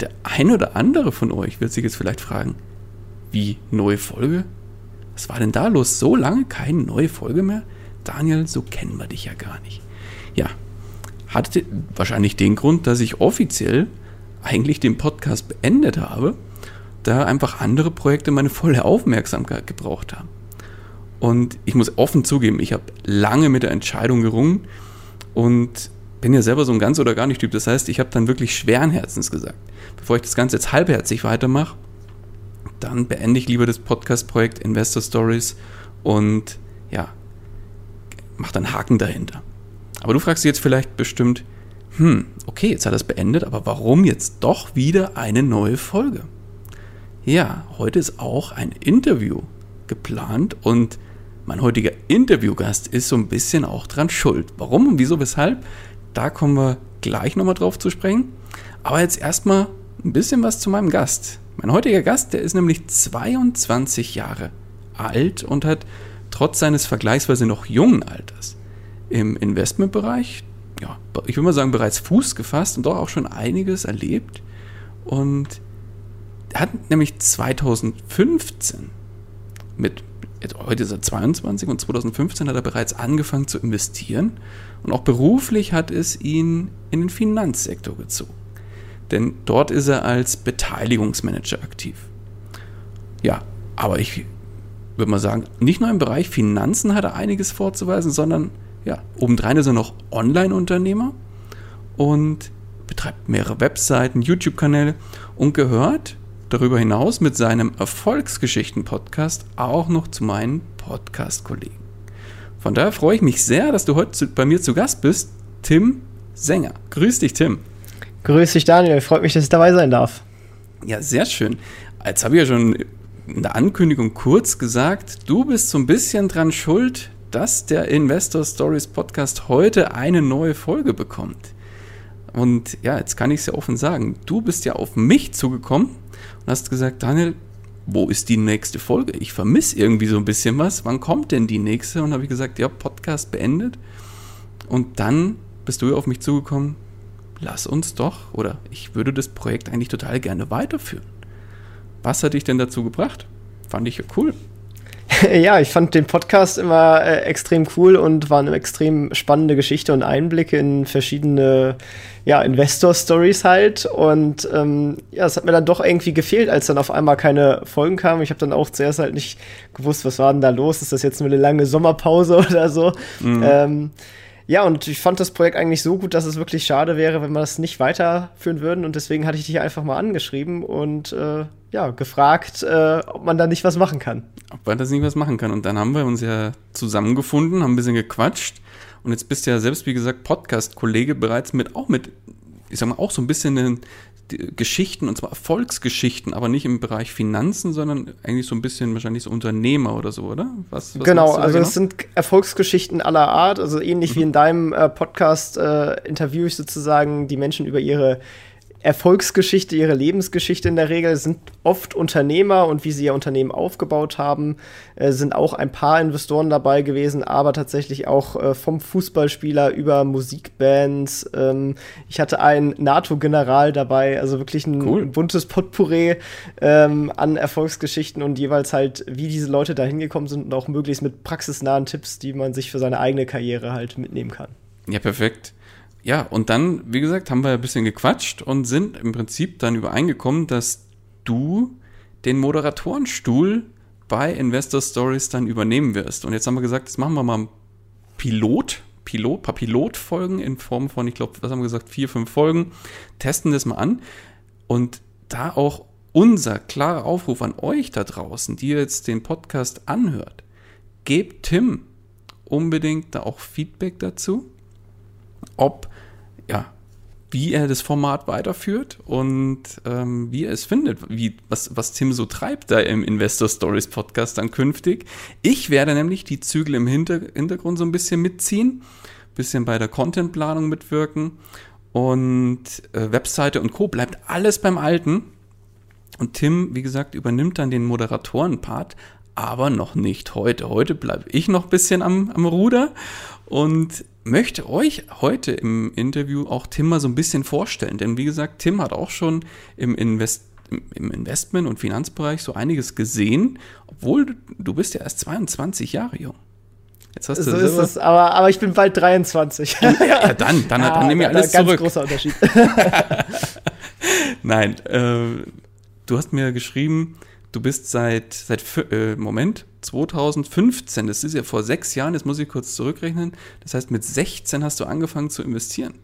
der ein oder andere von euch wird sich jetzt vielleicht fragen, wie neue Folge? Was war denn da los? So lange keine neue Folge mehr? Daniel, so kennen wir dich ja gar nicht. Ja, hatte wahrscheinlich den Grund, dass ich offiziell eigentlich den Podcast beendet habe, da einfach andere Projekte meine volle Aufmerksamkeit gebraucht haben. Und ich muss offen zugeben, ich habe lange mit der Entscheidung gerungen und bin ja selber so ein ganz oder gar nicht Typ. Das heißt, ich habe dann wirklich schweren Herzens gesagt, bevor ich das Ganze jetzt halbherzig weitermache, dann beende ich lieber das Podcast-Projekt Investor Stories und ja, mache dann Haken dahinter. Aber du fragst dich jetzt vielleicht bestimmt, hm, okay, jetzt hat es beendet, aber warum jetzt doch wieder eine neue Folge? Ja, heute ist auch ein Interview geplant und mein heutiger Interviewgast ist so ein bisschen auch dran schuld. Warum und wieso, weshalb? Da kommen wir gleich nochmal drauf zu sprechen. Aber jetzt erstmal ein bisschen was zu meinem Gast. Mein heutiger Gast, der ist nämlich 22 Jahre alt und hat trotz seines vergleichsweise noch jungen Alters im Investmentbereich, ja, ich würde mal sagen, bereits Fuß gefasst und doch auch schon einiges erlebt. Und hat nämlich 2015 mit heute ist er 22 und 2015 hat er bereits angefangen zu investieren und auch beruflich hat es ihn in den Finanzsektor gezogen. Denn dort ist er als Beteiligungsmanager aktiv. Ja, aber ich würde mal sagen, nicht nur im Bereich Finanzen hat er einiges vorzuweisen, sondern ja, obendrein ist er noch Online-Unternehmer und betreibt mehrere Webseiten, YouTube-Kanäle und gehört darüber hinaus mit seinem Erfolgsgeschichten-Podcast auch noch zu meinen Podcast-Kollegen. Von daher freue ich mich sehr, dass du heute bei mir zu Gast bist, Tim Sänger. Grüß dich, Tim. Grüß dich, Daniel. Freut mich, dass ich dabei sein darf. Ja, sehr schön. Jetzt habe ich ja schon in der Ankündigung kurz gesagt, du bist so ein bisschen dran schuld, dass der Investor Stories Podcast heute eine neue Folge bekommt. Und ja, jetzt kann ich es ja offen sagen. Du bist ja auf mich zugekommen und hast gesagt, Daniel, wo ist die nächste Folge? Ich vermisse irgendwie so ein bisschen was. Wann kommt denn die nächste? Und habe ich gesagt, ja, Podcast beendet. Und dann bist du auf mich zugekommen, lass uns doch, oder ich würde das Projekt eigentlich total gerne weiterführen. Was hat dich denn dazu gebracht? Fand ich ja cool. ja, ich fand den Podcast immer äh, extrem cool und war eine extrem spannende Geschichte und Einblicke in verschiedene ja, Investor-Stories halt. Und ähm, ja, es hat mir dann doch irgendwie gefehlt, als dann auf einmal keine Folgen kamen. Ich habe dann auch zuerst halt nicht gewusst, was war denn da los? Ist das jetzt nur eine lange Sommerpause oder so? Mhm. Ähm, ja, und ich fand das Projekt eigentlich so gut, dass es wirklich schade wäre, wenn wir das nicht weiterführen würden. Und deswegen hatte ich dich einfach mal angeschrieben und äh, ja, gefragt, äh, ob man da nicht was machen kann. Ob man das nicht was machen kann. Und dann haben wir uns ja zusammengefunden, haben ein bisschen gequatscht. Und jetzt bist du ja selbst, wie gesagt, Podcast-Kollege bereits mit, auch mit, ich sag mal, auch so ein bisschen in, Geschichten, und zwar Erfolgsgeschichten, aber nicht im Bereich Finanzen, sondern eigentlich so ein bisschen wahrscheinlich so Unternehmer oder so, oder? Was, was genau, also genau? es sind Erfolgsgeschichten aller Art, also ähnlich mhm. wie in deinem äh, Podcast äh, interviewe ich sozusagen die Menschen über ihre Erfolgsgeschichte, ihre Lebensgeschichte in der Regel, sind oft Unternehmer und wie sie ihr Unternehmen aufgebaut haben, äh, sind auch ein paar Investoren dabei gewesen, aber tatsächlich auch äh, vom Fußballspieler über Musikbands. Ähm, ich hatte einen NATO-General dabei, also wirklich ein cool. buntes Potpourri ähm, an Erfolgsgeschichten und jeweils halt, wie diese Leute da hingekommen sind und auch möglichst mit praxisnahen Tipps, die man sich für seine eigene Karriere halt mitnehmen kann. Ja, perfekt ja, und dann, wie gesagt, haben wir ein bisschen gequatscht und sind im Prinzip dann übereingekommen, dass du den Moderatorenstuhl bei Investor Stories dann übernehmen wirst. Und jetzt haben wir gesagt, jetzt machen wir mal Pilot, Pilot, paar Pilotfolgen in Form von, ich glaube, was haben wir gesagt, vier, fünf Folgen, testen das mal an. Und da auch unser klarer Aufruf an euch da draußen, die jetzt den Podcast anhört, gebt Tim unbedingt da auch Feedback dazu ob ja, wie er das Format weiterführt und ähm, wie er es findet, wie, was, was Tim so treibt da im Investor Stories Podcast dann künftig. Ich werde nämlich die Zügel im Hinter Hintergrund so ein bisschen mitziehen, bisschen bei der Contentplanung mitwirken und äh, Webseite und Co. bleibt alles beim Alten. Und Tim, wie gesagt, übernimmt dann den Moderatoren-Part, aber noch nicht heute. Heute bleibe ich noch ein bisschen am, am Ruder und möchte euch heute im Interview auch Tim mal so ein bisschen vorstellen. Denn wie gesagt, Tim hat auch schon im, Invest im Investment- und Finanzbereich so einiges gesehen, obwohl du, bist ja erst 22 Jahre jung. Jetzt hast so du ist es, aber, aber ich bin bald 23. ja, ja dann, dann, ja, dann nehme ich alles ganz zurück. großer Unterschied. Nein, äh, du hast mir geschrieben, du bist seit, seit äh, Moment, 2015, das ist ja vor sechs Jahren, jetzt muss ich kurz zurückrechnen. Das heißt, mit 16 hast du angefangen zu investieren.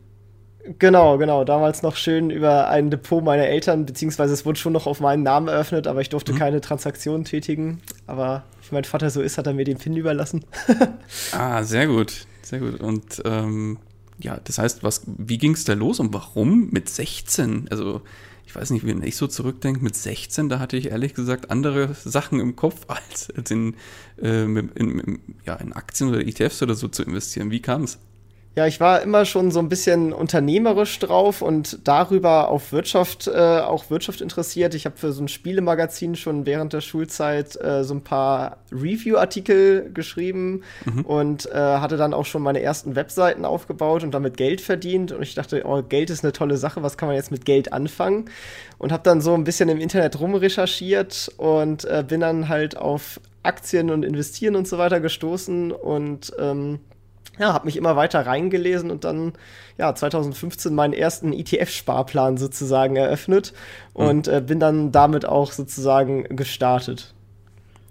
Genau, genau. Damals noch schön über ein Depot meiner Eltern, beziehungsweise es wurde schon noch auf meinen Namen eröffnet, aber ich durfte mhm. keine Transaktion tätigen. Aber wie mein Vater so ist, hat er mir den PIN überlassen. ah, sehr gut. Sehr gut. Und ähm, ja, das heißt, was, wie ging es da los und warum mit 16? Also ich weiß nicht, wenn ich so zurückdenke, mit 16, da hatte ich ehrlich gesagt andere Sachen im Kopf, als, als in, äh, in, in, ja, in Aktien oder ETFs oder so zu investieren. Wie kam es? Ja, ich war immer schon so ein bisschen unternehmerisch drauf und darüber auf Wirtschaft, äh, auch Wirtschaft interessiert. Ich habe für so ein Spielemagazin schon während der Schulzeit äh, so ein paar Review-Artikel geschrieben mhm. und äh, hatte dann auch schon meine ersten Webseiten aufgebaut und damit Geld verdient. Und ich dachte, oh, Geld ist eine tolle Sache, was kann man jetzt mit Geld anfangen? Und habe dann so ein bisschen im Internet rumrecherchiert und äh, bin dann halt auf Aktien und Investieren und so weiter gestoßen und ähm, ja, habe mich immer weiter reingelesen und dann ja 2015 meinen ersten ETF-Sparplan sozusagen eröffnet mhm. und äh, bin dann damit auch sozusagen gestartet.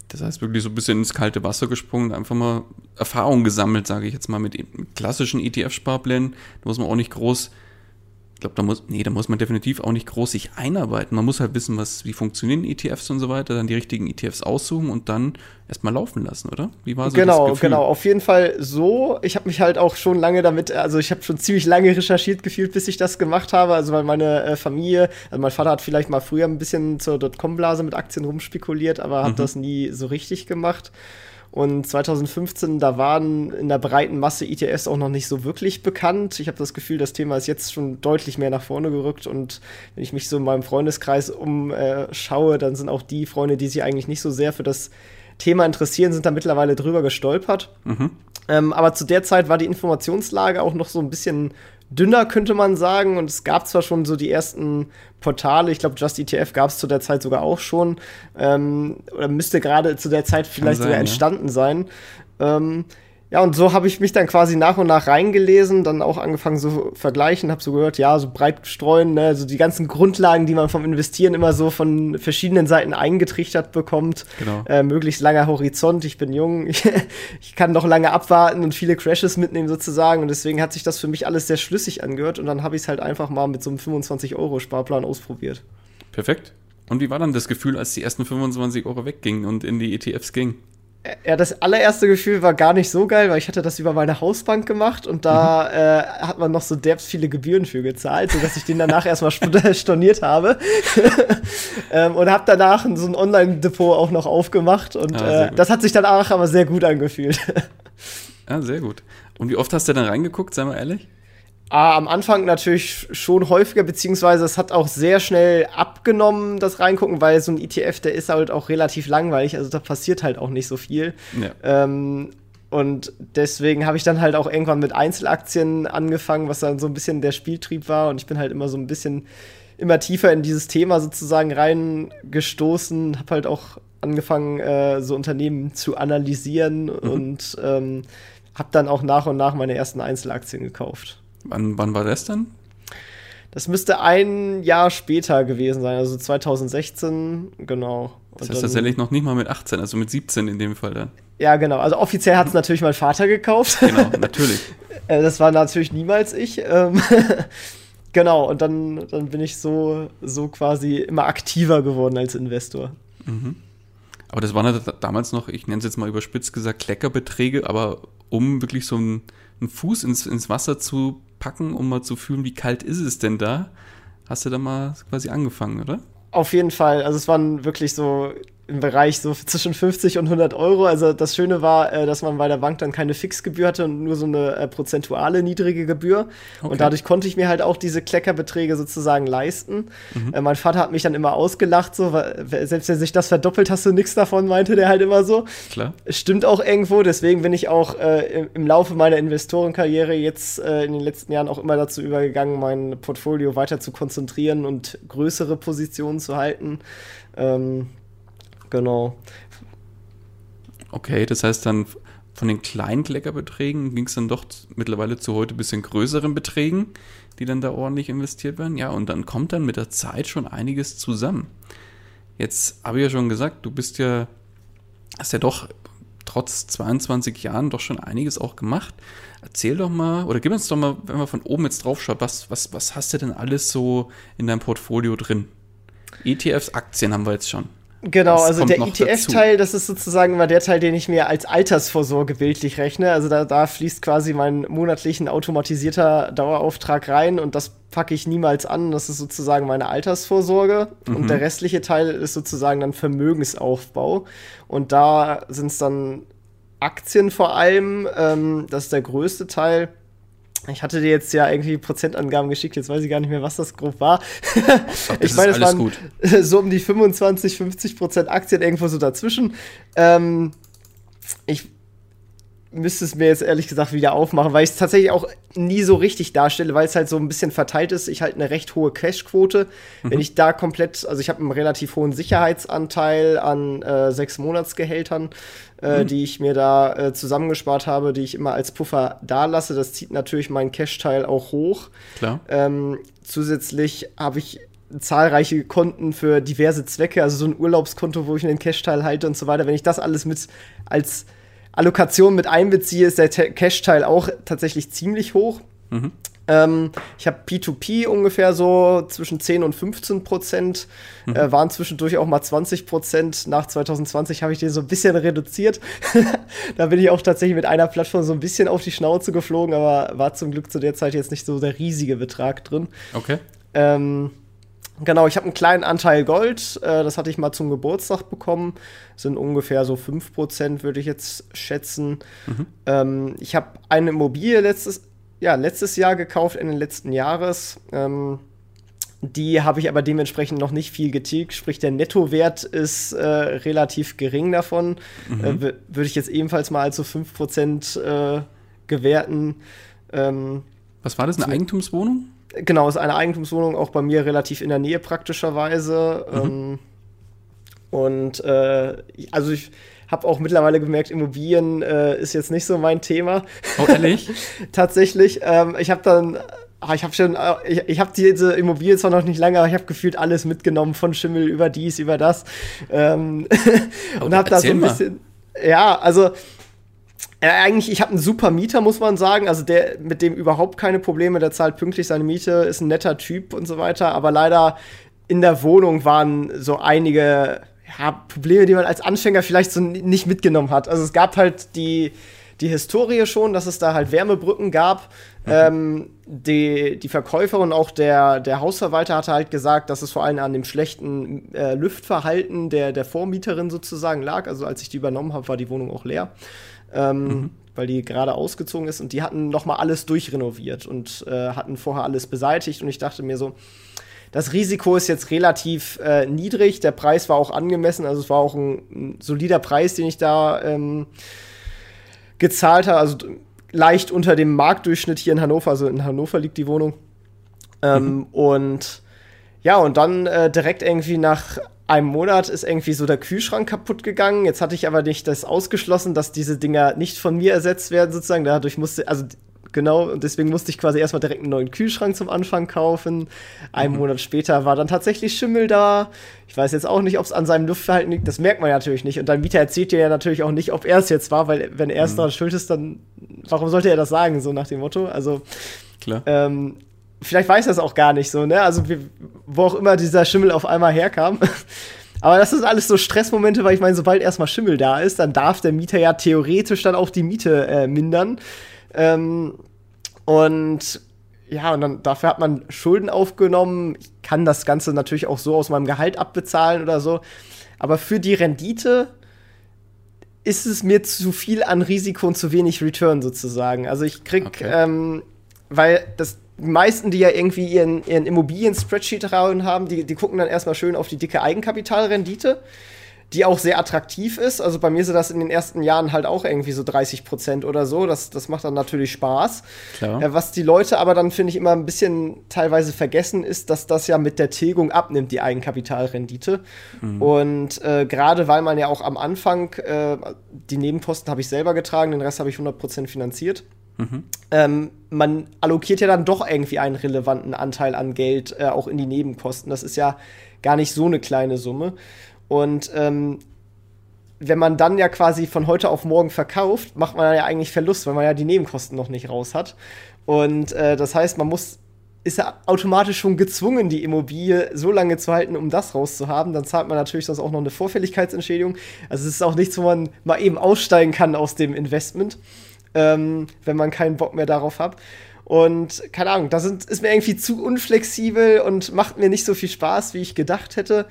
Das heißt wirklich so ein bisschen ins kalte Wasser gesprungen, einfach mal Erfahrung gesammelt, sage ich jetzt mal, mit, mit klassischen ETF-Sparplänen. Da muss man auch nicht groß ich glaube, da muss, nee, da muss man definitiv auch nicht groß sich einarbeiten. Man muss halt wissen, was, wie funktionieren ETFs und so weiter, dann die richtigen ETFs aussuchen und dann erstmal laufen lassen, oder? Wie war so genau, das Gefühl? Genau, auf jeden Fall so. Ich habe mich halt auch schon lange damit, also ich habe schon ziemlich lange recherchiert gefühlt, bis ich das gemacht habe. Also weil meine äh, Familie, also mein Vater hat vielleicht mal früher ein bisschen zur Dotcom-Blase mit Aktien rumspekuliert, aber hat mhm. das nie so richtig gemacht. Und 2015, da waren in der breiten Masse ETFs auch noch nicht so wirklich bekannt. Ich habe das Gefühl, das Thema ist jetzt schon deutlich mehr nach vorne gerückt. Und wenn ich mich so in meinem Freundeskreis umschaue, dann sind auch die Freunde, die sich eigentlich nicht so sehr für das Thema interessieren, sind da mittlerweile drüber gestolpert. Mhm. Ähm, aber zu der Zeit war die Informationslage auch noch so ein bisschen dünner, könnte man sagen. Und es gab zwar schon so die ersten Portale, ich glaube, Just ETF gab es zu der Zeit sogar auch schon, ähm, oder müsste gerade zu der Zeit vielleicht sein, sogar entstanden ja. sein. Ähm, ja, und so habe ich mich dann quasi nach und nach reingelesen, dann auch angefangen so vergleichen, habe so gehört, ja, so breit streuen, ne, so die ganzen Grundlagen, die man vom Investieren immer so von verschiedenen Seiten eingetrichtert bekommt. Genau. Äh, möglichst langer Horizont, ich bin jung, ich, ich kann noch lange abwarten und viele Crashes mitnehmen sozusagen und deswegen hat sich das für mich alles sehr schlüssig angehört und dann habe ich es halt einfach mal mit so einem 25-Euro-Sparplan ausprobiert. Perfekt. Und wie war dann das Gefühl, als die ersten 25 Euro weggingen und in die ETFs gingen? Ja, das allererste Gefühl war gar nicht so geil, weil ich hatte das über meine Hausbank gemacht und da mhm. äh, hat man noch so derbst viele Gebühren für gezahlt, sodass ich den danach erstmal storniert habe. ähm, und habe danach so ein Online-Depot auch noch aufgemacht und ah, äh, das hat sich danach aber sehr gut angefühlt. ja, sehr gut. Und wie oft hast du dann reingeguckt, sei mal ehrlich? Ah, am Anfang natürlich schon häufiger, beziehungsweise es hat auch sehr schnell abgenommen, das Reingucken, weil so ein ETF, der ist halt auch relativ langweilig, also da passiert halt auch nicht so viel. Ja. Ähm, und deswegen habe ich dann halt auch irgendwann mit Einzelaktien angefangen, was dann so ein bisschen der Spieltrieb war. Und ich bin halt immer so ein bisschen immer tiefer in dieses Thema sozusagen reingestoßen, habe halt auch angefangen, äh, so Unternehmen zu analysieren mhm. und ähm, habe dann auch nach und nach meine ersten Einzelaktien gekauft. Wann, wann war das dann? Das müsste ein Jahr später gewesen sein, also 2016, genau. das heißt tatsächlich noch nicht mal mit 18, also mit 17 in dem Fall dann. Ja, genau. Also offiziell hat es natürlich mein Vater gekauft. Genau, natürlich. Äh, das war natürlich niemals ich. Ähm, genau, und dann, dann bin ich so, so quasi immer aktiver geworden als Investor. Mhm. Aber das waren damals noch, ich nenne es jetzt mal überspitzt gesagt, Kleckerbeträge, aber um wirklich so einen, einen Fuß ins, ins Wasser zu packen, um mal zu fühlen, wie kalt ist es denn da? Hast du da mal quasi angefangen, oder? Auf jeden Fall. Also es waren wirklich so im Bereich so zwischen 50 und 100 Euro. Also das Schöne war, äh, dass man bei der Bank dann keine Fixgebühr hatte und nur so eine äh, prozentuale niedrige Gebühr. Okay. Und dadurch konnte ich mir halt auch diese Kleckerbeträge sozusagen leisten. Mhm. Äh, mein Vater hat mich dann immer ausgelacht, so, weil, selbst wenn sich das verdoppelt, hast du nichts davon, meinte der halt immer so. Klar. Stimmt auch irgendwo, deswegen bin ich auch äh, im Laufe meiner Investorenkarriere jetzt äh, in den letzten Jahren auch immer dazu übergegangen, mein Portfolio weiter zu konzentrieren und größere Positionen zu halten. Ähm, Genau. Okay, das heißt dann von den kleinen Kleckerbeträgen ging es dann doch mittlerweile zu heute ein bisschen größeren Beträgen, die dann da ordentlich investiert werden. Ja, und dann kommt dann mit der Zeit schon einiges zusammen. Jetzt habe ich ja schon gesagt, du bist ja, hast ja doch trotz 22 Jahren doch schon einiges auch gemacht. Erzähl doch mal, oder gib uns doch mal, wenn man von oben jetzt drauf schaut, was, was, was hast du denn alles so in deinem Portfolio drin? ETFs, Aktien haben wir jetzt schon. Genau, das also der ETF-Teil, das ist sozusagen immer der Teil, den ich mir als Altersvorsorge bildlich rechne. Also da, da fließt quasi mein monatlichen automatisierter Dauerauftrag rein und das packe ich niemals an. Das ist sozusagen meine Altersvorsorge. Mhm. Und der restliche Teil ist sozusagen dann Vermögensaufbau. Und da sind es dann Aktien vor allem. Ähm, das ist der größte Teil. Ich hatte dir jetzt ja irgendwie Prozentangaben geschickt, jetzt weiß ich gar nicht mehr, was das grob war. Ach, ich meine, es waren gut. so um die 25, 50 Prozent Aktien irgendwo so dazwischen. Ähm, ich müsste es mir jetzt ehrlich gesagt wieder aufmachen, weil ich es tatsächlich auch nie so richtig darstelle, weil es halt so ein bisschen verteilt ist. Ich halt eine recht hohe Cashquote. Mhm. Wenn ich da komplett, also ich habe einen relativ hohen Sicherheitsanteil an äh, sechs Monatsgehältern, äh, mhm. die ich mir da äh, zusammengespart habe, die ich immer als Puffer da lasse. Das zieht natürlich meinen Cash-Teil auch hoch. Klar. Ähm, zusätzlich habe ich zahlreiche Konten für diverse Zwecke, also so ein Urlaubskonto, wo ich einen Cash-Teil halte und so weiter. Wenn ich das alles mit als Allokation mit einbeziehe, ist der Cash-Teil auch tatsächlich ziemlich hoch. Mhm. Ähm, ich habe P2P ungefähr so zwischen 10 und 15 Prozent, mhm. äh, waren zwischendurch auch mal 20 Prozent. Nach 2020 habe ich den so ein bisschen reduziert. da bin ich auch tatsächlich mit einer Plattform so ein bisschen auf die Schnauze geflogen, aber war zum Glück zu der Zeit jetzt nicht so der riesige Betrag drin. Okay. Ähm, Genau, ich habe einen kleinen Anteil Gold. Äh, das hatte ich mal zum Geburtstag bekommen. Sind ungefähr so 5%, würde ich jetzt schätzen. Mhm. Ähm, ich habe eine Immobilie letztes, ja, letztes Jahr gekauft, Ende letzten Jahres. Ähm, die habe ich aber dementsprechend noch nicht viel getilgt, sprich der Nettowert ist äh, relativ gering davon. Mhm. Äh, Würde ich jetzt ebenfalls mal als so 5% äh, gewerten. Ähm, Was war das, eine Eigentumswohnung? Genau, ist eine Eigentumswohnung, auch bei mir relativ in der Nähe praktischerweise. Mhm. Ähm, und äh, also ich habe auch mittlerweile gemerkt, Immobilien äh, ist jetzt nicht so mein Thema. Oh, ehrlich? Tatsächlich. Ähm, ich habe dann ah, ich habe schon, äh, ich, ich habe diese Immobilie zwar noch nicht lange, aber ich habe gefühlt alles mitgenommen, von Schimmel über dies, über das. Ähm, und habe da so ein bisschen. Mal. Ja, also äh, eigentlich, ich habe einen super Mieter, muss man sagen. Also der, mit dem überhaupt keine Probleme, der zahlt pünktlich seine Miete, ist ein netter Typ und so weiter. Aber leider in der Wohnung waren so einige ja, Probleme, die man als Anfänger vielleicht so nicht mitgenommen hat. Also es gab halt die, die Historie schon, dass es da halt Wärmebrücken gab. Mhm. Ähm, die, die Verkäuferin, auch der, der Hausverwalter hatte halt gesagt, dass es vor allem an dem schlechten äh, Lüftverhalten der, der Vormieterin sozusagen lag. Also als ich die übernommen habe, war die Wohnung auch leer ähm, mhm. weil die gerade ausgezogen ist und die hatten noch mal alles durchrenoviert und äh, hatten vorher alles beseitigt und ich dachte mir so, das Risiko ist jetzt relativ äh, niedrig, der Preis war auch angemessen, also es war auch ein, ein solider Preis, den ich da ähm, gezahlt habe, also leicht unter dem Marktdurchschnitt hier in Hannover, also in Hannover liegt die Wohnung. Ähm, mhm. Und ja, und dann äh, direkt irgendwie nach einem Monat ist irgendwie so der Kühlschrank kaputt gegangen. Jetzt hatte ich aber nicht das ausgeschlossen, dass diese Dinger nicht von mir ersetzt werden, sozusagen. Dadurch musste, also genau, und deswegen musste ich quasi erstmal direkt einen neuen Kühlschrank zum Anfang kaufen. Einen mhm. Monat später war dann tatsächlich Schimmel da. Ich weiß jetzt auch nicht, ob es an seinem Luftverhalten liegt. Das merkt man ja natürlich nicht. Und dein Mieter erzählt dir ja natürlich auch nicht, ob er es jetzt war, weil wenn er es mhm. daran schuld ist, dann warum sollte er das sagen, so nach dem Motto? Also, Klar. Ähm, vielleicht weiß er es auch gar nicht so, ne? Also, wo auch immer dieser Schimmel auf einmal herkam. Aber das ist alles so Stressmomente, weil ich meine, sobald erstmal Schimmel da ist, dann darf der Mieter ja theoretisch dann auch die Miete äh, mindern. Ähm, und ja, und dann dafür hat man Schulden aufgenommen. Ich kann das Ganze natürlich auch so aus meinem Gehalt abbezahlen oder so. Aber für die Rendite ist es mir zu viel an Risiko und zu wenig Return sozusagen. Also ich krieg, okay. ähm, weil das die meisten, die ja irgendwie ihren, ihren Immobilien-Spreadsheet haben, die, die gucken dann erstmal schön auf die dicke Eigenkapitalrendite die auch sehr attraktiv ist. Also bei mir sind das in den ersten Jahren halt auch irgendwie so 30 Prozent oder so. Das, das macht dann natürlich Spaß. Äh, was die Leute aber dann, finde ich, immer ein bisschen teilweise vergessen, ist, dass das ja mit der Tilgung abnimmt, die Eigenkapitalrendite. Mhm. Und äh, gerade weil man ja auch am Anfang, äh, die Nebenkosten habe ich selber getragen, den Rest habe ich 100 Prozent finanziert. Mhm. Ähm, man allokiert ja dann doch irgendwie einen relevanten Anteil an Geld äh, auch in die Nebenkosten. Das ist ja gar nicht so eine kleine Summe. Und ähm, wenn man dann ja quasi von heute auf morgen verkauft, macht man ja eigentlich Verlust, weil man ja die Nebenkosten noch nicht raus hat. Und äh, das heißt, man muss ist ja automatisch schon gezwungen, die Immobilie so lange zu halten, um das rauszuhaben. Dann zahlt man natürlich sonst auch noch eine Vorfälligkeitsentschädigung. Also es ist auch nichts, wo man mal eben aussteigen kann aus dem Investment, ähm, wenn man keinen Bock mehr darauf hat. Und keine Ahnung, das ist mir irgendwie zu unflexibel und macht mir nicht so viel Spaß, wie ich gedacht hätte.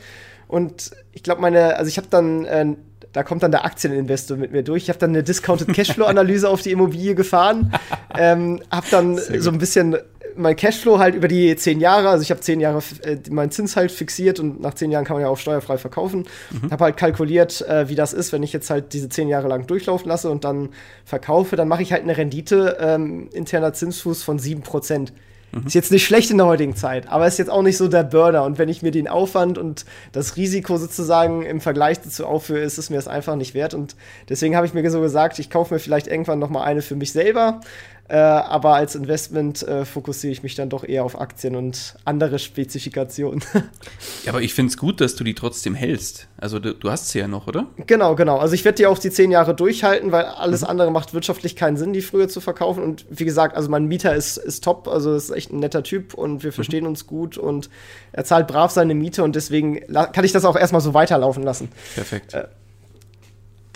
Und ich glaube, meine, also ich habe dann, äh, da kommt dann der Aktieninvestor mit mir durch. Ich habe dann eine Discounted Cashflow-Analyse auf die Immobilie gefahren, ähm, habe dann so ein bisschen mein Cashflow halt über die zehn Jahre, also ich habe zehn Jahre äh, meinen Zins halt fixiert und nach zehn Jahren kann man ja auch steuerfrei verkaufen. Mhm. Habe halt kalkuliert, äh, wie das ist, wenn ich jetzt halt diese zehn Jahre lang durchlaufen lasse und dann verkaufe, dann mache ich halt eine Rendite ähm, interner Zinsfuß von sieben Prozent. Mhm. Ist jetzt nicht schlecht in der heutigen Zeit, aber ist jetzt auch nicht so der Burner. Und wenn ich mir den Aufwand und das Risiko sozusagen im Vergleich dazu aufführe, ist es mir das einfach nicht wert. Und deswegen habe ich mir so gesagt, ich kaufe mir vielleicht irgendwann noch mal eine für mich selber, äh, aber als Investment äh, fokussiere ich mich dann doch eher auf Aktien und andere Spezifikationen. ja, aber ich finde es gut, dass du die trotzdem hältst. Also du, du hast sie ja noch, oder? Genau, genau. Also ich werde die auch die zehn Jahre durchhalten, weil alles mhm. andere macht wirtschaftlich keinen Sinn, die früher zu verkaufen. Und wie gesagt, also mein Mieter ist, ist top, also ist echt ein netter Typ und wir mhm. verstehen mhm. uns gut und er zahlt brav seine Miete und deswegen kann ich das auch erstmal so weiterlaufen lassen. Perfekt. Äh,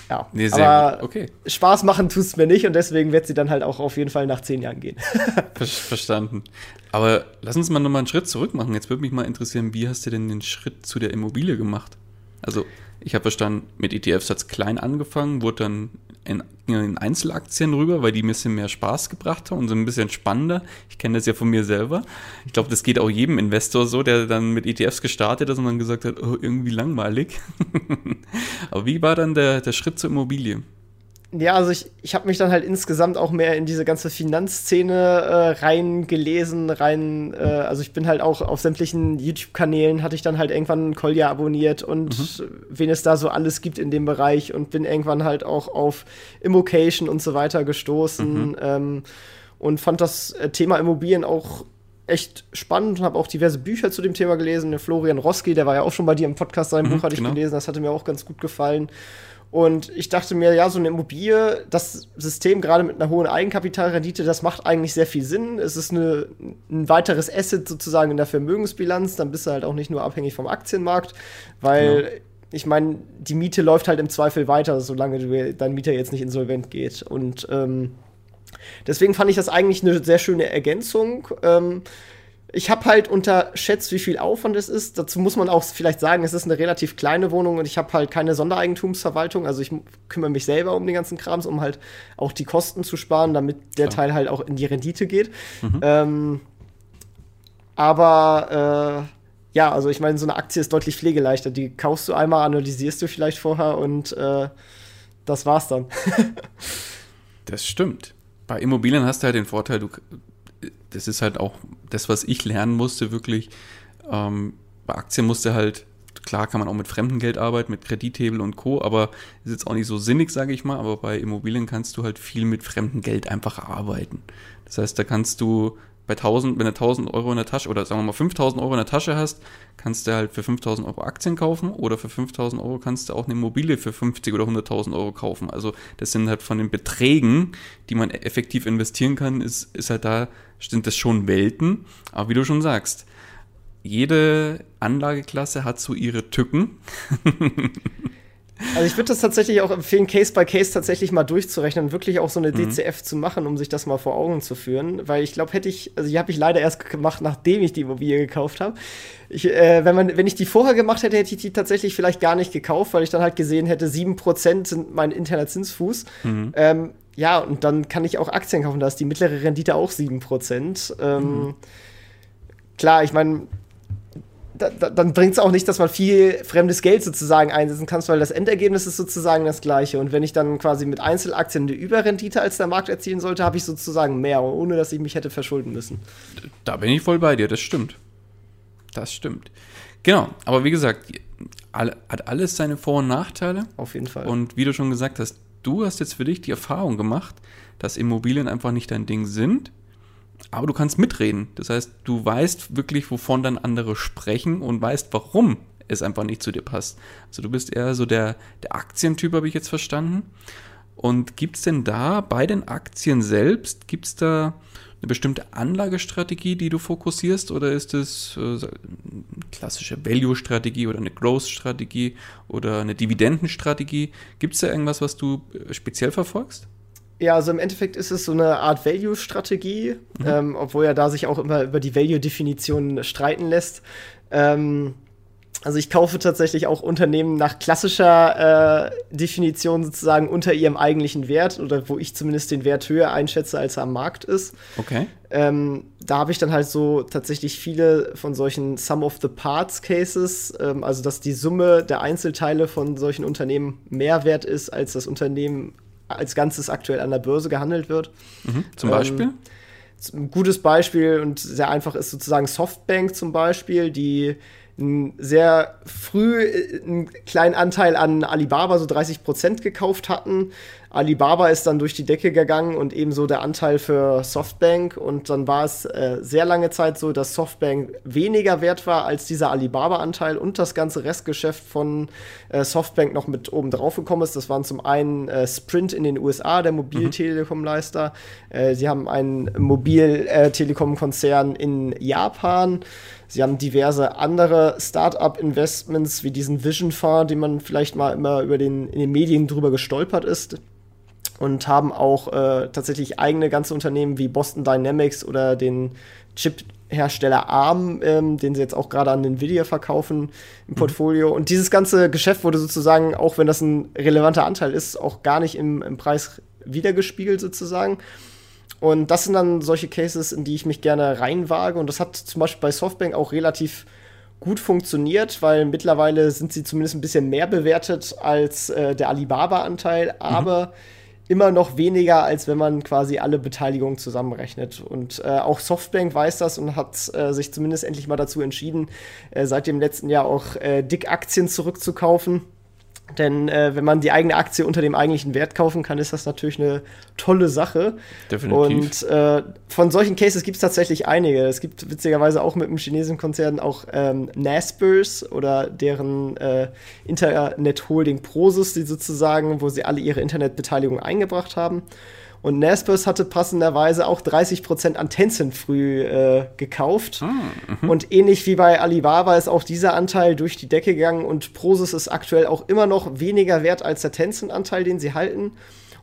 ja, nee, aber okay. Spaß machen tut es mir nicht und deswegen wird sie dann halt auch auf jeden Fall nach zehn Jahren gehen. Verstanden. Aber lass uns mal nochmal einen Schritt zurück machen. Jetzt würde mich mal interessieren, wie hast du denn den Schritt zu der Immobilie gemacht? Also, ich habe verstanden, mit ETFs hat es klein angefangen, wurde dann in, in, Einzelaktien rüber, weil die ein bisschen mehr Spaß gebracht haben und so ein bisschen spannender. Ich kenne das ja von mir selber. Ich glaube, das geht auch jedem Investor so, der dann mit ETFs gestartet ist und dann gesagt hat, oh, irgendwie langweilig. Aber wie war dann der, der Schritt zur Immobilie? Ja, also ich, ich habe mich dann halt insgesamt auch mehr in diese ganze Finanzszene äh, reingelesen, rein, äh, also ich bin halt auch auf sämtlichen YouTube-Kanälen, hatte ich dann halt irgendwann Kolja abonniert und mhm. wen es da so alles gibt in dem Bereich und bin irgendwann halt auch auf Immocation und so weiter gestoßen mhm. ähm, und fand das äh, Thema Immobilien auch echt spannend und habe auch diverse Bücher zu dem Thema gelesen. Der Florian Roski, der war ja auch schon bei dir im Podcast, sein mhm, Buch hatte ich genau. gelesen, das hatte mir auch ganz gut gefallen. Und ich dachte mir, ja, so eine Immobilie, das System gerade mit einer hohen Eigenkapitalrendite, das macht eigentlich sehr viel Sinn. Es ist eine, ein weiteres Asset sozusagen in der Vermögensbilanz. Dann bist du halt auch nicht nur abhängig vom Aktienmarkt, weil ja. ich meine, die Miete läuft halt im Zweifel weiter, solange du, dein Mieter jetzt nicht insolvent geht. Und ähm, deswegen fand ich das eigentlich eine sehr schöne Ergänzung. Ähm, ich habe halt unterschätzt, wie viel Aufwand es ist. Dazu muss man auch vielleicht sagen, es ist eine relativ kleine Wohnung und ich habe halt keine Sondereigentumsverwaltung. Also ich kümmere mich selber um den ganzen Krams, um halt auch die Kosten zu sparen, damit der Klar. Teil halt auch in die Rendite geht. Mhm. Ähm, aber äh, ja, also ich meine, so eine Aktie ist deutlich pflegeleichter. Die kaufst du einmal, analysierst du vielleicht vorher und äh, das war's dann. das stimmt. Bei Immobilien hast du halt den Vorteil, du das ist halt auch das, was ich lernen musste, wirklich. Ähm, bei Aktien musste halt, klar kann man auch mit Fremdengeld arbeiten, mit Kredithebel und Co., aber ist jetzt auch nicht so sinnig, sage ich mal, aber bei Immobilien kannst du halt viel mit fremdem Geld einfach arbeiten. Das heißt, da kannst du bei 1000, wenn du 1000 Euro in der Tasche oder sagen wir mal 5000 Euro in der Tasche hast, kannst du halt für 5000 Euro Aktien kaufen oder für 5000 Euro kannst du auch eine Immobilie für 50 oder 100.000 Euro kaufen. Also das sind halt von den Beträgen, die man effektiv investieren kann, ist, ist halt da, sind das schon Welten. Aber wie du schon sagst, jede Anlageklasse hat so ihre Tücken. Also ich würde das tatsächlich auch empfehlen, Case by Case tatsächlich mal durchzurechnen und wirklich auch so eine mhm. DCF zu machen, um sich das mal vor Augen zu führen. Weil ich glaube, hätte ich, also die habe ich leider erst gemacht, nachdem ich die Immobilie gekauft habe. Äh, wenn, man, wenn ich die vorher gemacht hätte, hätte ich die tatsächlich vielleicht gar nicht gekauft, weil ich dann halt gesehen hätte, 7% sind mein interner Zinsfuß. Mhm. Ähm, ja, und dann kann ich auch Aktien kaufen, da ist die mittlere Rendite auch 7%. Ähm, mhm. Klar, ich meine, da, da, dann bringt es auch nicht, dass man viel fremdes Geld sozusagen einsetzen kann, weil das Endergebnis ist sozusagen das gleiche. Und wenn ich dann quasi mit Einzelaktien eine Überrendite als der Markt erzielen sollte, habe ich sozusagen mehr, ohne dass ich mich hätte verschulden müssen. Da bin ich voll bei dir, das stimmt. Das stimmt. Genau, aber wie gesagt, hat alles seine Vor- und Nachteile. Auf jeden Fall. Und wie du schon gesagt hast, du hast jetzt für dich die Erfahrung gemacht, dass Immobilien einfach nicht dein Ding sind aber du kannst mitreden. Das heißt, du weißt wirklich, wovon dann andere sprechen und weißt, warum es einfach nicht zu dir passt. Also du bist eher so der, der Aktientyp, habe ich jetzt verstanden. Und gibt es denn da bei den Aktien selbst, gibt es da eine bestimmte Anlagestrategie, die du fokussierst, oder ist es äh, eine klassische Value-Strategie oder eine Growth-Strategie oder eine Dividendenstrategie? Gibt es da irgendwas, was du äh, speziell verfolgst? Ja, also im Endeffekt ist es so eine Art Value-Strategie, mhm. ähm, obwohl ja da sich auch immer über die Value-Definition streiten lässt. Ähm, also ich kaufe tatsächlich auch Unternehmen nach klassischer äh, Definition sozusagen unter ihrem eigentlichen Wert oder wo ich zumindest den Wert höher einschätze, als er am Markt ist. Okay. Ähm, da habe ich dann halt so tatsächlich viele von solchen Sum of the Parts Cases, ähm, also dass die Summe der Einzelteile von solchen Unternehmen mehr wert ist, als das Unternehmen als Ganzes aktuell an der Börse gehandelt wird. Mhm. Zum Beispiel? Ähm, ein gutes Beispiel und sehr einfach ist sozusagen Softbank zum Beispiel, die sehr früh äh, einen kleinen Anteil an Alibaba, so 30 Prozent gekauft hatten. Alibaba ist dann durch die Decke gegangen und ebenso der Anteil für Softbank. Und dann war es äh, sehr lange Zeit so, dass Softbank weniger wert war als dieser Alibaba-Anteil und das ganze Restgeschäft von äh, Softbank noch mit oben drauf gekommen ist. Das waren zum einen äh, Sprint in den USA, der Mobiltelekom-Leister. Mhm. sie haben einen Mobiltelekom-Konzern in Japan. Sie haben diverse andere Start-up-Investments, wie diesen Vision Fonds, den man vielleicht mal immer über den, in den Medien drüber gestolpert ist. Und haben auch äh, tatsächlich eigene ganze Unternehmen wie Boston Dynamics oder den Chip-Hersteller ARM, ähm, den sie jetzt auch gerade an Nvidia verkaufen im mhm. Portfolio. Und dieses ganze Geschäft wurde sozusagen, auch wenn das ein relevanter Anteil ist, auch gar nicht im, im Preis wiedergespiegelt sozusagen. Und das sind dann solche Cases, in die ich mich gerne reinwage. Und das hat zum Beispiel bei Softbank auch relativ gut funktioniert, weil mittlerweile sind sie zumindest ein bisschen mehr bewertet als äh, der Alibaba-Anteil, mhm. aber mhm. immer noch weniger, als wenn man quasi alle Beteiligungen zusammenrechnet. Und äh, auch Softbank weiß das und hat äh, sich zumindest endlich mal dazu entschieden, äh, seit dem letzten Jahr auch äh, dick Aktien zurückzukaufen denn äh, wenn man die eigene Aktie unter dem eigentlichen Wert kaufen kann, ist das natürlich eine tolle Sache. Definitiv. Und äh, von solchen Cases gibt es tatsächlich einige. Es gibt witzigerweise auch mit dem chinesischen Konzern auch ähm, Naspers oder deren äh, Internet-Holding Prosus, die sozusagen, wo sie alle ihre Internetbeteiligung eingebracht haben. Und Naspers hatte passenderweise auch 30% an Tencent früh äh, gekauft. Ah, mhm. und ähnlich wie bei Alibaba ist auch dieser Anteil durch die Decke gegangen und Prosus ist aktuell auch immer noch weniger wert als der Tencent-Anteil, den sie halten.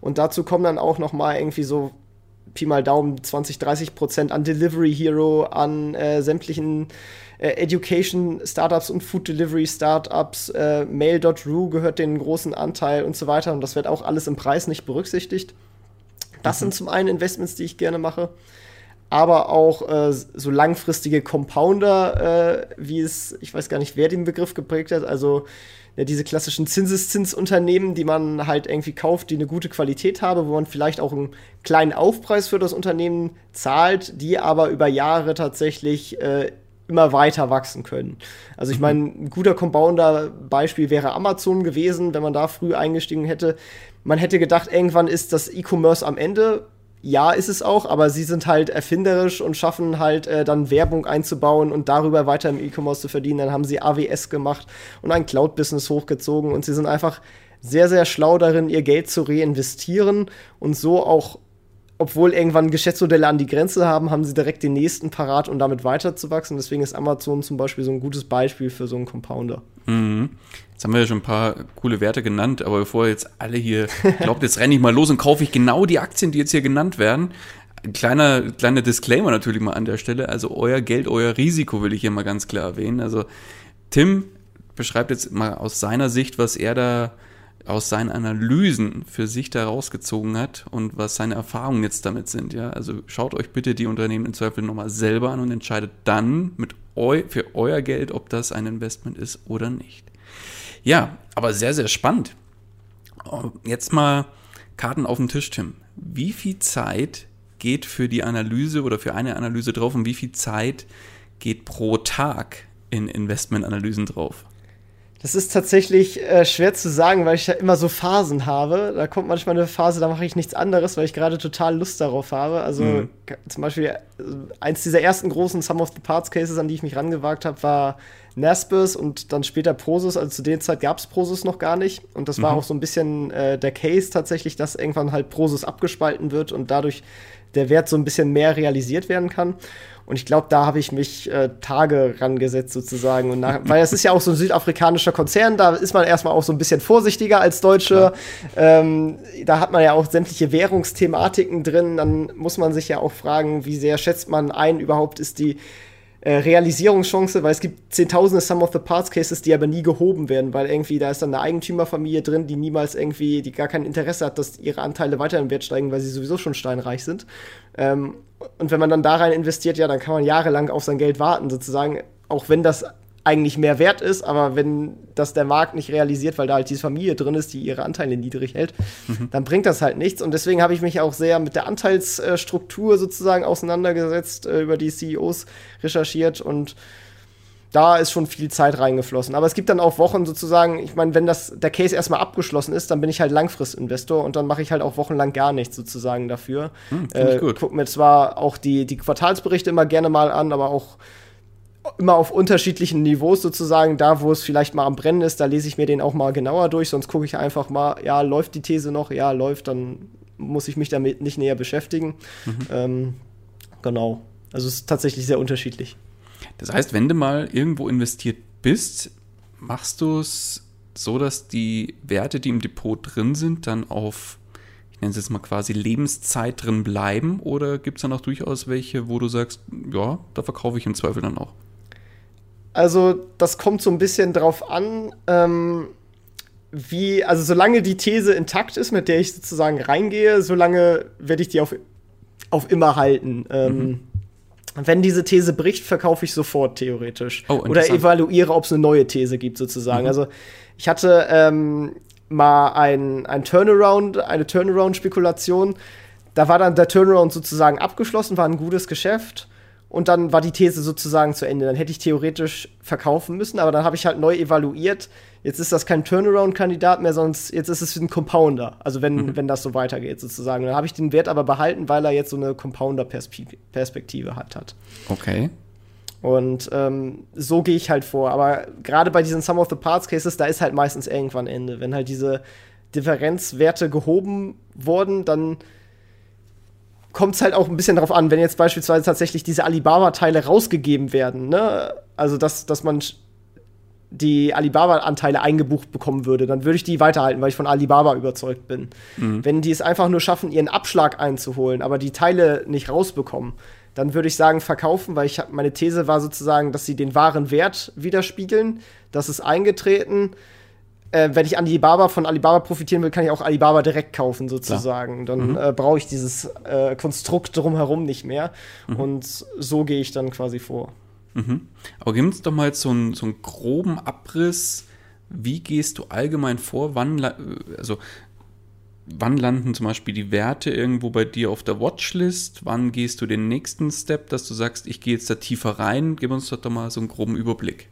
Und dazu kommen dann auch noch mal irgendwie so Pi mal Daumen 20, 30 Prozent an Delivery Hero, an äh, sämtlichen äh, Education Startups und Food Delivery Startups. Äh, Mail.ru gehört den großen Anteil und so weiter. Und das wird auch alles im Preis nicht berücksichtigt. Das mhm. sind zum einen Investments, die ich gerne mache, aber auch äh, so langfristige Compounder, äh, wie es, ich weiß gar nicht, wer den Begriff geprägt hat, also ja, diese klassischen Zinseszinsunternehmen, die man halt irgendwie kauft, die eine gute Qualität haben, wo man vielleicht auch einen kleinen Aufpreis für das Unternehmen zahlt, die aber über Jahre tatsächlich äh, immer weiter wachsen können. Also ich mhm. meine, ein guter Compounder-Beispiel wäre Amazon gewesen, wenn man da früh eingestiegen hätte. Man hätte gedacht, irgendwann ist das E-Commerce am Ende. Ja, ist es auch, aber sie sind halt erfinderisch und schaffen halt äh, dann Werbung einzubauen und darüber weiter im E-Commerce zu verdienen. Dann haben sie AWS gemacht und ein Cloud-Business hochgezogen und sie sind einfach sehr, sehr schlau darin, ihr Geld zu reinvestieren und so auch obwohl irgendwann Geschäftsmodelle an die Grenze haben, haben sie direkt den nächsten parat, um damit weiterzuwachsen. Deswegen ist Amazon zum Beispiel so ein gutes Beispiel für so einen Compounder. Mhm. Jetzt haben wir ja schon ein paar coole Werte genannt, aber bevor jetzt alle hier glaubt, jetzt renne ich mal los und kaufe ich genau die Aktien, die jetzt hier genannt werden. Ein kleiner, kleiner Disclaimer natürlich mal an der Stelle. Also euer Geld, euer Risiko will ich hier mal ganz klar erwähnen. Also Tim beschreibt jetzt mal aus seiner Sicht, was er da aus seinen Analysen für sich da rausgezogen hat und was seine Erfahrungen jetzt damit sind. Ja? Also schaut euch bitte die Unternehmen im Zweifel nochmal selber an und entscheidet dann mit eu für euer Geld, ob das ein Investment ist oder nicht. Ja, aber sehr, sehr spannend. Jetzt mal Karten auf den Tisch, Tim. Wie viel Zeit geht für die Analyse oder für eine Analyse drauf und wie viel Zeit geht pro Tag in Investmentanalysen drauf? Das ist tatsächlich äh, schwer zu sagen, weil ich ja immer so Phasen habe. Da kommt manchmal eine Phase, da mache ich nichts anderes, weil ich gerade total Lust darauf habe. Also mhm. zum Beispiel äh, eins dieser ersten großen Sum of the Parts Cases, an die ich mich rangewagt habe, war Naspers und dann später Prosus. Also zu der Zeit gab es Prosus noch gar nicht. Und das war mhm. auch so ein bisschen äh, der Case tatsächlich, dass irgendwann halt Prosus abgespalten wird und dadurch der Wert so ein bisschen mehr realisiert werden kann. Und ich glaube, da habe ich mich äh, Tage rangesetzt sozusagen. Und nach, weil es ist ja auch so ein südafrikanischer Konzern, da ist man erstmal auch so ein bisschen vorsichtiger als Deutsche. Ähm, da hat man ja auch sämtliche Währungsthematiken drin. Dann muss man sich ja auch fragen, wie sehr schätzt man ein, überhaupt ist die äh, Realisierungschance, weil es gibt zehntausende Sum of the Parts Cases, die aber nie gehoben werden, weil irgendwie da ist dann eine Eigentümerfamilie drin, die niemals irgendwie, die gar kein Interesse hat, dass ihre Anteile weiter im Wert steigen, weil sie sowieso schon steinreich sind. Ähm, und wenn man dann da rein investiert, ja, dann kann man jahrelang auf sein Geld warten, sozusagen, auch wenn das eigentlich mehr wert ist, aber wenn das der Markt nicht realisiert, weil da halt diese Familie drin ist, die ihre Anteile niedrig hält, mhm. dann bringt das halt nichts. Und deswegen habe ich mich auch sehr mit der Anteilsstruktur sozusagen auseinandergesetzt, äh, über die CEOs recherchiert und da ist schon viel Zeit reingeflossen. Aber es gibt dann auch Wochen sozusagen, ich meine, wenn das der Case erstmal abgeschlossen ist, dann bin ich halt Langfristinvestor und dann mache ich halt auch wochenlang gar nichts sozusagen dafür. Hm, äh, guck mir zwar auch die, die Quartalsberichte immer gerne mal an, aber auch immer auf unterschiedlichen Niveaus sozusagen. Da, wo es vielleicht mal am Brennen ist, da lese ich mir den auch mal genauer durch. Sonst gucke ich einfach mal, ja, läuft die These noch? Ja, läuft, dann muss ich mich damit nicht näher beschäftigen. Mhm. Ähm, genau. Also es ist tatsächlich sehr unterschiedlich. Das heißt, wenn du mal irgendwo investiert bist, machst du es so, dass die Werte, die im Depot drin sind, dann auf, ich nenne es jetzt mal quasi Lebenszeit drin bleiben? Oder gibt es dann auch durchaus welche, wo du sagst, ja, da verkaufe ich im Zweifel dann auch? Also, das kommt so ein bisschen drauf an, ähm, wie, also solange die These intakt ist, mit der ich sozusagen reingehe, solange werde ich die auf, auf immer halten. Ähm, mhm. Wenn diese These bricht, verkaufe ich sofort theoretisch. Oh, Oder evaluiere, ob es eine neue These gibt, sozusagen. Mhm. Also, ich hatte ähm, mal ein, ein Turnaround, eine Turnaround-Spekulation. Da war dann der Turnaround sozusagen abgeschlossen, war ein gutes Geschäft und dann war die These sozusagen zu Ende. Dann hätte ich theoretisch verkaufen müssen, aber dann habe ich halt neu evaluiert. Jetzt ist das kein Turnaround-Kandidat mehr, sondern jetzt ist es ein Compounder. Also wenn, mhm. wenn das so weitergeht sozusagen. Dann habe ich den Wert aber behalten, weil er jetzt so eine Compounder-Perspektive halt hat. Okay. Und ähm, so gehe ich halt vor. Aber gerade bei diesen Sum of the Parts Cases, da ist halt meistens irgendwann Ende. Wenn halt diese Differenzwerte gehoben wurden, dann kommt es halt auch ein bisschen darauf an, wenn jetzt beispielsweise tatsächlich diese Alibaba-Teile rausgegeben werden, ne? Also, dass, dass man die Alibaba-Anteile eingebucht bekommen würde, dann würde ich die weiterhalten, weil ich von Alibaba überzeugt bin. Mhm. Wenn die es einfach nur schaffen, ihren Abschlag einzuholen, aber die Teile nicht rausbekommen, dann würde ich sagen, verkaufen, weil ich meine These war sozusagen, dass sie den wahren Wert widerspiegeln. Das ist eingetreten äh, wenn ich Alibaba von Alibaba profitieren will, kann ich auch Alibaba direkt kaufen, sozusagen. Klar. Dann mhm. äh, brauche ich dieses äh, Konstrukt drumherum nicht mehr. Mhm. Und so gehe ich dann quasi vor. Mhm. Aber gib uns doch mal so, ein, so einen groben Abriss. Wie gehst du allgemein vor? Wann, also, wann landen zum Beispiel die Werte irgendwo bei dir auf der Watchlist? Wann gehst du den nächsten Step, dass du sagst, ich gehe jetzt da tiefer rein? Gib uns doch mal so einen groben Überblick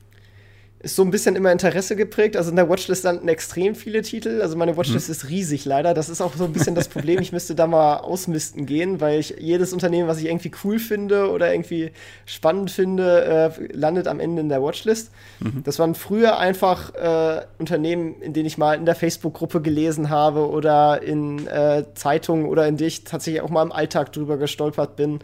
ist so ein bisschen immer Interesse geprägt. Also in der Watchlist landen extrem viele Titel. Also meine Watchlist mhm. ist riesig leider. Das ist auch so ein bisschen das Problem. Ich müsste da mal ausmisten gehen, weil ich jedes Unternehmen, was ich irgendwie cool finde oder irgendwie spannend finde, äh, landet am Ende in der Watchlist. Mhm. Das waren früher einfach äh, Unternehmen, in denen ich mal in der Facebook-Gruppe gelesen habe oder in äh, Zeitungen oder in die ich tatsächlich auch mal im Alltag drüber gestolpert bin.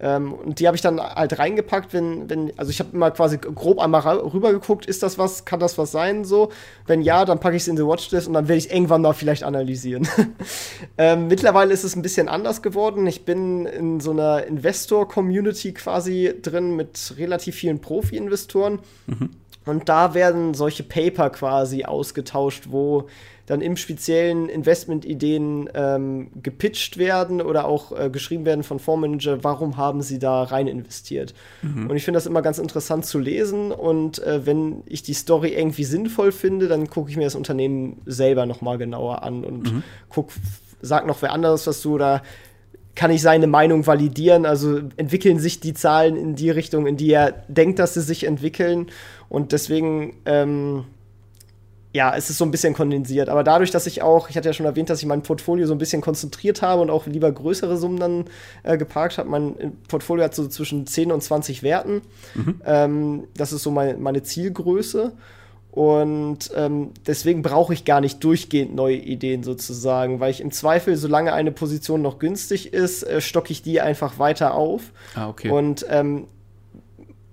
Ähm, und die habe ich dann halt reingepackt, wenn, wenn, also ich habe immer quasi grob einmal rüber geguckt, ist das was, kann das was sein, so. Wenn ja, dann packe ich es in die Watchlist und dann werde ich irgendwann mal vielleicht analysieren. ähm, mittlerweile ist es ein bisschen anders geworden. Ich bin in so einer Investor-Community quasi drin mit relativ vielen Profi-Investoren. Mhm. Und da werden solche Paper quasi ausgetauscht, wo dann im speziellen Investmentideen ähm, gepitcht werden oder auch äh, geschrieben werden von Fondsmanager, warum haben sie da rein investiert. Mhm. Und ich finde das immer ganz interessant zu lesen und äh, wenn ich die Story irgendwie sinnvoll finde, dann gucke ich mir das Unternehmen selber noch mal genauer an und mhm. guck, sag noch wer anderes was du oder kann ich seine Meinung validieren? Also entwickeln sich die Zahlen in die Richtung, in die er denkt, dass sie sich entwickeln. Und deswegen ähm, ja, es ist so ein bisschen kondensiert. Aber dadurch, dass ich auch, ich hatte ja schon erwähnt, dass ich mein Portfolio so ein bisschen konzentriert habe und auch lieber größere Summen dann äh, geparkt habe. Mein äh, Portfolio hat so zwischen 10 und 20 Werten. Mhm. Ähm, das ist so mein, meine Zielgröße. Und ähm, deswegen brauche ich gar nicht durchgehend neue Ideen sozusagen, weil ich im Zweifel, solange eine Position noch günstig ist, äh, stocke ich die einfach weiter auf. Ah, okay. Und ähm,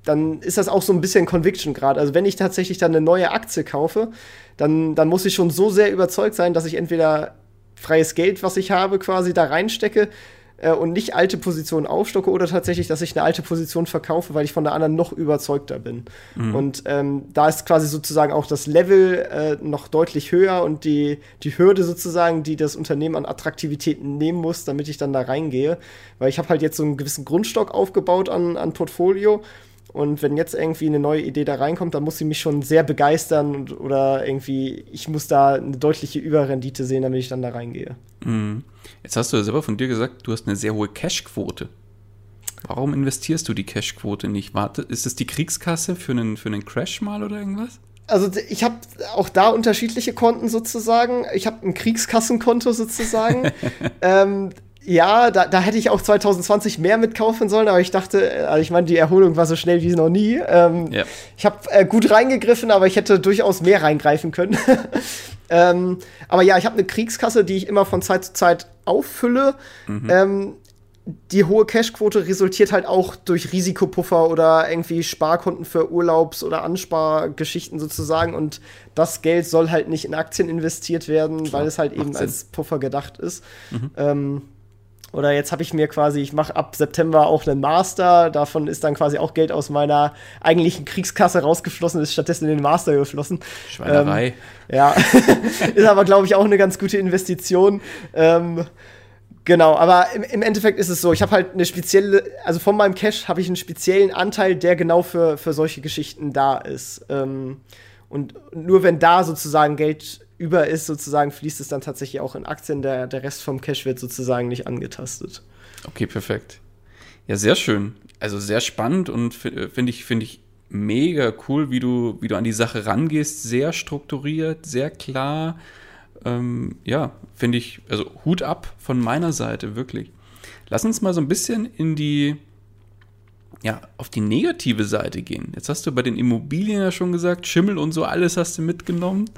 dann ist das auch so ein bisschen Conviction gerade. Also wenn ich tatsächlich dann eine neue Aktie kaufe, dann, dann muss ich schon so sehr überzeugt sein, dass ich entweder freies Geld, was ich habe, quasi da reinstecke äh, und nicht alte Positionen aufstocke oder tatsächlich, dass ich eine alte Position verkaufe, weil ich von der anderen noch überzeugter bin. Mhm. Und ähm, da ist quasi sozusagen auch das Level äh, noch deutlich höher und die, die Hürde sozusagen, die das Unternehmen an Attraktivität nehmen muss, damit ich dann da reingehe. Weil ich habe halt jetzt so einen gewissen Grundstock aufgebaut an, an Portfolio und wenn jetzt irgendwie eine neue Idee da reinkommt, dann muss sie mich schon sehr begeistern und, oder irgendwie, ich muss da eine deutliche Überrendite sehen, damit ich dann da reingehe. Mhm. Jetzt hast du ja selber von dir gesagt, du hast eine sehr hohe Cashquote. Warum investierst du die Cashquote nicht? Warte, ist es die Kriegskasse für einen, für einen Crash mal oder irgendwas? also ich habe auch da unterschiedliche Konten sozusagen. Ich habe ein Kriegskassenkonto sozusagen. ähm, ja, da, da hätte ich auch 2020 mehr mitkaufen sollen, aber ich dachte, also ich meine, die Erholung war so schnell wie noch nie. Ähm, ja. Ich habe äh, gut reingegriffen, aber ich hätte durchaus mehr reingreifen können. ähm, aber ja, ich habe eine Kriegskasse, die ich immer von Zeit zu Zeit auffülle. Mhm. Ähm, die hohe Cashquote resultiert halt auch durch Risikopuffer oder irgendwie Sparkonten für Urlaubs- oder Anspargeschichten sozusagen. Und das Geld soll halt nicht in Aktien investiert werden, Klar, weil es halt eben Sinn. als Puffer gedacht ist. Mhm. Ähm, oder jetzt habe ich mir quasi, ich mache ab September auch einen Master. Davon ist dann quasi auch Geld aus meiner eigentlichen Kriegskasse rausgeflossen, ist stattdessen in den Master geflossen. Schweinerei. Ähm, ja, ist aber, glaube ich, auch eine ganz gute Investition. Ähm, genau, aber im, im, Endeffekt ist es so, ich habe halt eine spezielle, also von meinem Cash habe ich einen speziellen Anteil, der genau für, für solche Geschichten da ist. Ähm, und nur wenn da sozusagen Geld über ist, sozusagen, fließt es dann tatsächlich auch in Aktien. Der, der Rest vom Cash wird sozusagen nicht angetastet. Okay, perfekt. Ja, sehr schön. Also sehr spannend und finde ich, finde ich mega cool, wie du, wie du an die Sache rangehst. Sehr strukturiert, sehr klar. Ähm, ja, finde ich, also Hut ab von meiner Seite, wirklich. Lass uns mal so ein bisschen in die, ja, auf die negative Seite gehen. Jetzt hast du bei den Immobilien ja schon gesagt, Schimmel und so alles hast du mitgenommen.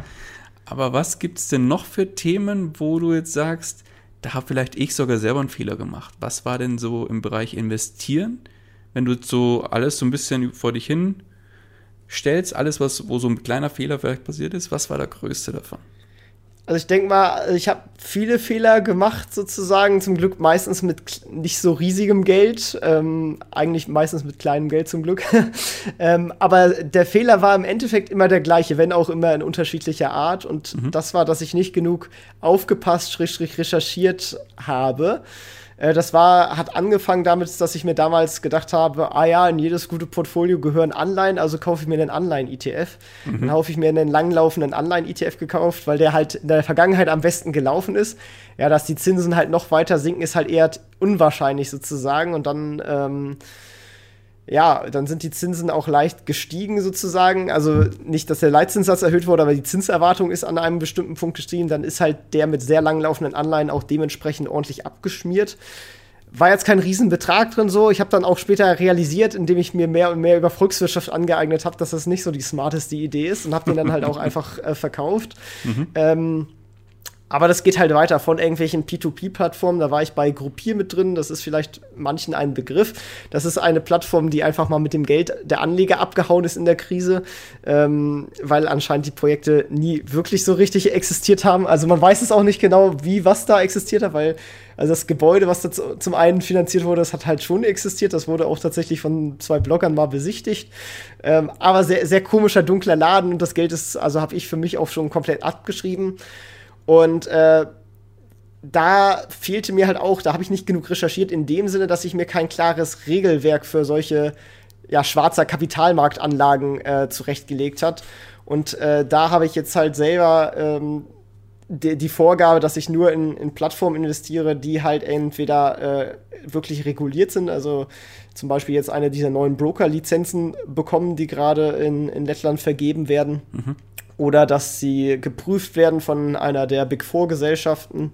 Aber was gibt es denn noch für Themen, wo du jetzt sagst, da habe vielleicht ich sogar selber einen Fehler gemacht? Was war denn so im Bereich Investieren, wenn du so alles so ein bisschen vor dich hin stellst, alles, was, wo so ein kleiner Fehler vielleicht passiert ist, was war der größte davon? Also ich denke mal, ich habe viele Fehler gemacht sozusagen, zum Glück meistens mit nicht so riesigem Geld, ähm, eigentlich meistens mit kleinem Geld zum Glück. ähm, aber der Fehler war im Endeffekt immer der gleiche, wenn auch immer in unterschiedlicher Art. Und mhm. das war, dass ich nicht genug aufgepasst, recherchiert habe. Äh, das war, hat angefangen damit, dass ich mir damals gedacht habe, ah ja, in jedes gute Portfolio gehören Anleihen, also kaufe ich mir einen Anleihen-ETF. Mhm. Dann habe ich mir einen langlaufenden Anleihen-ETF gekauft, weil der halt in der Vergangenheit am besten gelaufen ist. Ja, dass die Zinsen halt noch weiter sinken, ist halt eher unwahrscheinlich sozusagen. Und dann ähm, ja, dann sind die Zinsen auch leicht gestiegen sozusagen. Also nicht, dass der Leitzinssatz erhöht wurde, aber die Zinserwartung ist an einem bestimmten Punkt gestiegen. Dann ist halt der mit sehr langlaufenden Anleihen auch dementsprechend ordentlich abgeschmiert. War jetzt kein Riesenbetrag drin so. Ich habe dann auch später realisiert, indem ich mir mehr und mehr über Volkswirtschaft angeeignet habe, dass das nicht so die smarteste Idee ist und habe den dann halt auch einfach äh, verkauft. Mhm. Ähm, aber das geht halt weiter von irgendwelchen P2P-Plattformen. Da war ich bei Gruppier mit drin. Das ist vielleicht manchen ein Begriff. Das ist eine Plattform, die einfach mal mit dem Geld der Anleger abgehauen ist in der Krise, ähm, weil anscheinend die Projekte nie wirklich so richtig existiert haben. Also man weiß es auch nicht genau, wie was da existiert hat, weil also das Gebäude, was da zum einen finanziert wurde, das hat halt schon existiert. Das wurde auch tatsächlich von zwei Bloggern mal besichtigt. Ähm, aber sehr, sehr komischer, dunkler Laden und das Geld ist, also habe ich für mich auch schon komplett abgeschrieben. Und äh, da fehlte mir halt auch, da habe ich nicht genug recherchiert, in dem Sinne, dass ich mir kein klares Regelwerk für solche ja, schwarzer Kapitalmarktanlagen äh, zurechtgelegt hat. Und äh, da habe ich jetzt halt selber ähm, die, die, Vorgabe, dass ich nur in, in Plattformen investiere, die halt entweder äh, wirklich reguliert sind, also zum Beispiel jetzt eine dieser neuen Broker-Lizenzen bekommen, die gerade in, in Lettland vergeben werden. Mhm oder dass sie geprüft werden von einer der Big Four Gesellschaften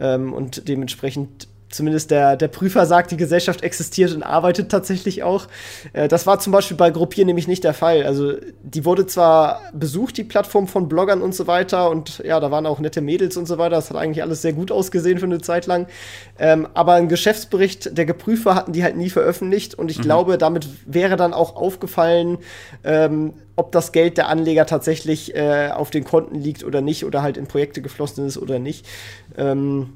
ähm, und dementsprechend zumindest der, der Prüfer sagt, die Gesellschaft existiert und arbeitet tatsächlich auch. Äh, das war zum Beispiel bei Gruppier nämlich nicht der Fall. Also die wurde zwar besucht, die Plattform von Bloggern und so weiter, und ja, da waren auch nette Mädels und so weiter. Das hat eigentlich alles sehr gut ausgesehen für eine Zeit lang. Ähm, aber ein Geschäftsbericht der Geprüfer hatten die halt nie veröffentlicht und ich mhm. glaube, damit wäre dann auch aufgefallen, ähm, ob das Geld der Anleger tatsächlich äh, auf den Konten liegt oder nicht oder halt in Projekte geflossen ist oder nicht. Ähm,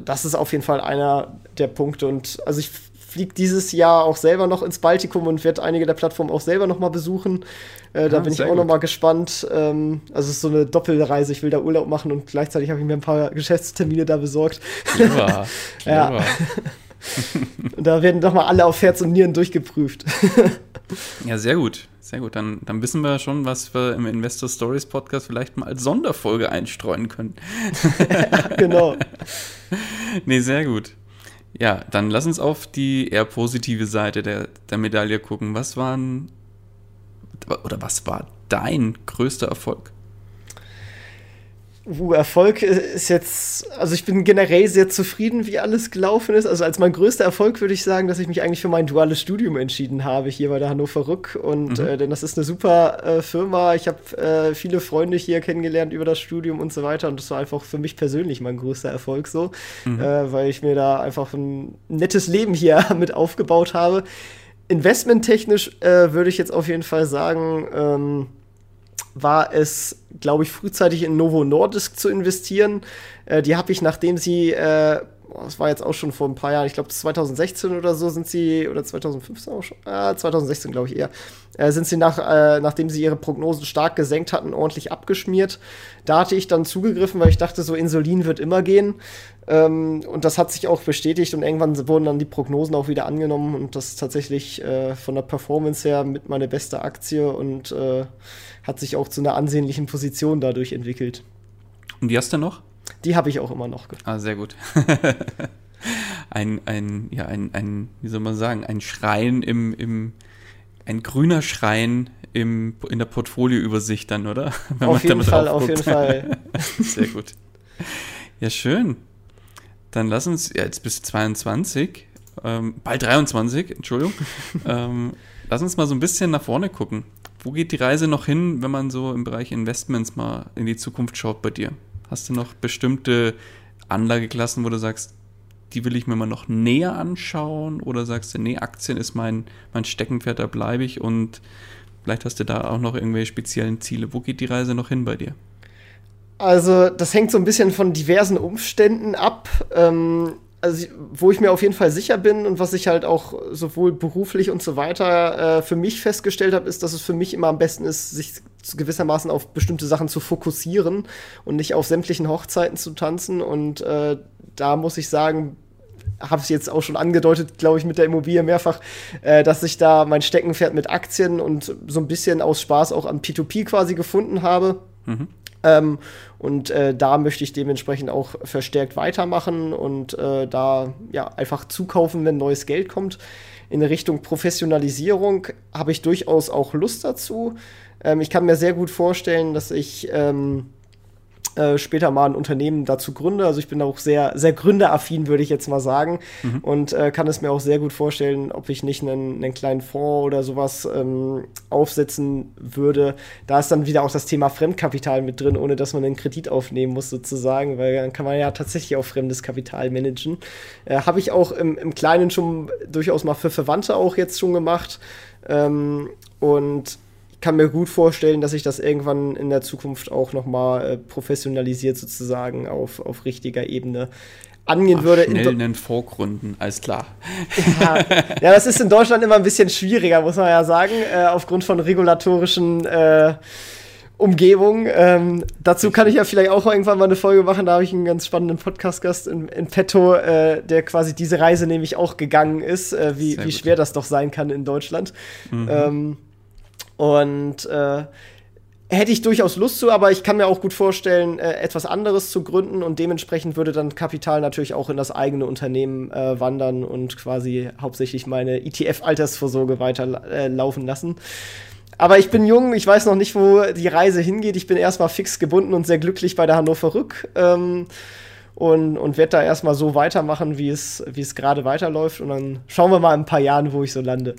das ist auf jeden Fall einer der Punkte. Und also ich fliege dieses Jahr auch selber noch ins Baltikum und werde einige der Plattformen auch selber noch mal besuchen. Äh, da ah, bin ich auch gut. noch mal gespannt. Ähm, also es ist so eine Doppelreise. Ich will da Urlaub machen und gleichzeitig habe ich mir ein paar Geschäftstermine da besorgt. Ja. ja. da werden doch mal alle auf Herz und Nieren durchgeprüft. ja, sehr gut. Sehr gut. Dann, dann wissen wir schon, was wir im Investor Stories Podcast vielleicht mal als Sonderfolge einstreuen können. ja, genau. nee, sehr gut. Ja, dann lass uns auf die eher positive Seite der, der Medaille gucken. Was waren oder was war dein größter Erfolg? Uh, Erfolg ist jetzt, also ich bin generell sehr zufrieden, wie alles gelaufen ist. Also als mein größter Erfolg würde ich sagen, dass ich mich eigentlich für mein duales Studium entschieden habe hier bei der Hannover Rück. Und mhm. äh, denn das ist eine super äh, Firma. Ich habe äh, viele Freunde hier kennengelernt über das Studium und so weiter. Und das war einfach für mich persönlich mein größter Erfolg so, mhm. Äh, weil ich mir da einfach ein nettes Leben hier mit aufgebaut habe. Investmenttechnisch äh, würde ich jetzt auf jeden Fall sagen, ähm, war es, glaube ich, frühzeitig in Novo Nordisk zu investieren. Äh, die habe ich, nachdem sie, äh, das war jetzt auch schon vor ein paar Jahren, ich glaube 2016 oder so sind sie, oder 2015 auch schon, äh, 2016 glaube ich eher, äh, sind sie nach, äh, nachdem sie ihre Prognosen stark gesenkt hatten, ordentlich abgeschmiert. Da hatte ich dann zugegriffen, weil ich dachte, so Insulin wird immer gehen. Ähm, und das hat sich auch bestätigt und irgendwann wurden dann die Prognosen auch wieder angenommen und das ist tatsächlich äh, von der Performance her mit meine beste Aktie und äh, hat sich auch zu einer ansehnlichen Position dadurch entwickelt. Und die hast du noch? Die habe ich auch immer noch. Ah, sehr gut. ein, ein, ja, ein, ein, wie soll man sagen, ein Schrein im, im, ein grüner Schrein im, in der Portfolioübersicht dann, oder? Wenn auf jeden Fall, auf jeden Fall. Sehr gut. Ja, schön. Dann lass uns, ja, jetzt bis 22, ähm, bald 23, Entschuldigung. ähm, lass uns mal so ein bisschen nach vorne gucken. Wo geht die Reise noch hin, wenn man so im Bereich Investments mal in die Zukunft schaut bei dir? Hast du noch bestimmte Anlageklassen, wo du sagst, die will ich mir mal noch näher anschauen? Oder sagst du, nee, Aktien ist mein, mein Steckenpferd, da bleibe ich und vielleicht hast du da auch noch irgendwelche speziellen Ziele. Wo geht die Reise noch hin bei dir? Also, das hängt so ein bisschen von diversen Umständen ab. Ähm, also wo ich mir auf jeden Fall sicher bin und was ich halt auch sowohl beruflich und so weiter äh, für mich festgestellt habe, ist, dass es für mich immer am besten ist, sich gewissermaßen auf bestimmte Sachen zu fokussieren und nicht auf sämtlichen Hochzeiten zu tanzen. Und äh, da muss ich sagen, habe es jetzt auch schon angedeutet, glaube ich, mit der Immobilie mehrfach, äh, dass ich da mein Steckenpferd mit Aktien und so ein bisschen aus Spaß auch an P2P quasi gefunden habe. Mhm. Ähm, und äh, da möchte ich dementsprechend auch verstärkt weitermachen und äh, da ja einfach zukaufen, wenn neues Geld kommt. In Richtung Professionalisierung habe ich durchaus auch Lust dazu. Ähm, ich kann mir sehr gut vorstellen, dass ich ähm, äh, später mal ein Unternehmen dazu gründe. Also ich bin auch sehr, sehr gründeraffin, würde ich jetzt mal sagen. Mhm. Und äh, kann es mir auch sehr gut vorstellen, ob ich nicht einen, einen kleinen Fonds oder sowas ähm, aufsetzen würde. Da ist dann wieder auch das Thema Fremdkapital mit drin, ohne dass man einen Kredit aufnehmen muss, sozusagen, weil dann kann man ja tatsächlich auch fremdes Kapital managen. Äh, Habe ich auch im, im Kleinen schon durchaus mal für Verwandte auch jetzt schon gemacht. Ähm, und kann mir gut vorstellen, dass sich das irgendwann in der Zukunft auch noch mal äh, professionalisiert sozusagen auf, auf richtiger Ebene angehen Ach, würde. Schnell in den Vorgründen, alles klar. Ja, ja, das ist in Deutschland immer ein bisschen schwieriger, muss man ja sagen, äh, aufgrund von regulatorischen äh, Umgebung. Ähm, dazu kann ich ja vielleicht auch irgendwann mal eine Folge machen. Da habe ich einen ganz spannenden Podcast-Gast in, in petto, äh, der quasi diese Reise nämlich auch gegangen ist, äh, wie, wie schwer das doch sein kann in Deutschland. Mhm. Ähm, und äh, hätte ich durchaus Lust zu, aber ich kann mir auch gut vorstellen, äh, etwas anderes zu gründen und dementsprechend würde dann Kapital natürlich auch in das eigene Unternehmen äh, wandern und quasi hauptsächlich meine ETF-Altersvorsorge weiterlaufen äh, lassen. Aber ich bin jung, ich weiß noch nicht, wo die Reise hingeht. Ich bin erstmal fix gebunden und sehr glücklich bei der Hannover Rück. Ähm, und, und werde da erstmal so weitermachen, wie es, wie es gerade weiterläuft. Und dann schauen wir mal in ein paar Jahren, wo ich so lande.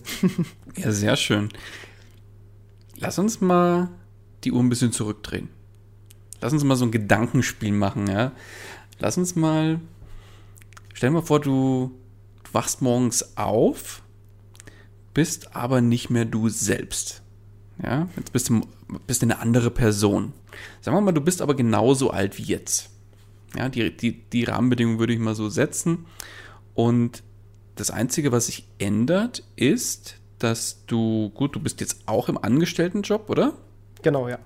ja, sehr schön. Lass uns mal die Uhr ein bisschen zurückdrehen. Lass uns mal so ein Gedankenspiel machen, ja. Lass uns mal. Stell dir mal vor, du, du wachst morgens auf, bist aber nicht mehr du selbst. Ja, jetzt bist du bist eine andere Person. Sagen wir mal, du bist aber genauso alt wie jetzt. Ja, die, die, die Rahmenbedingungen würde ich mal so setzen. Und das Einzige, was sich ändert, ist, dass du, gut, du bist jetzt auch im Angestelltenjob, oder? Genau, ja.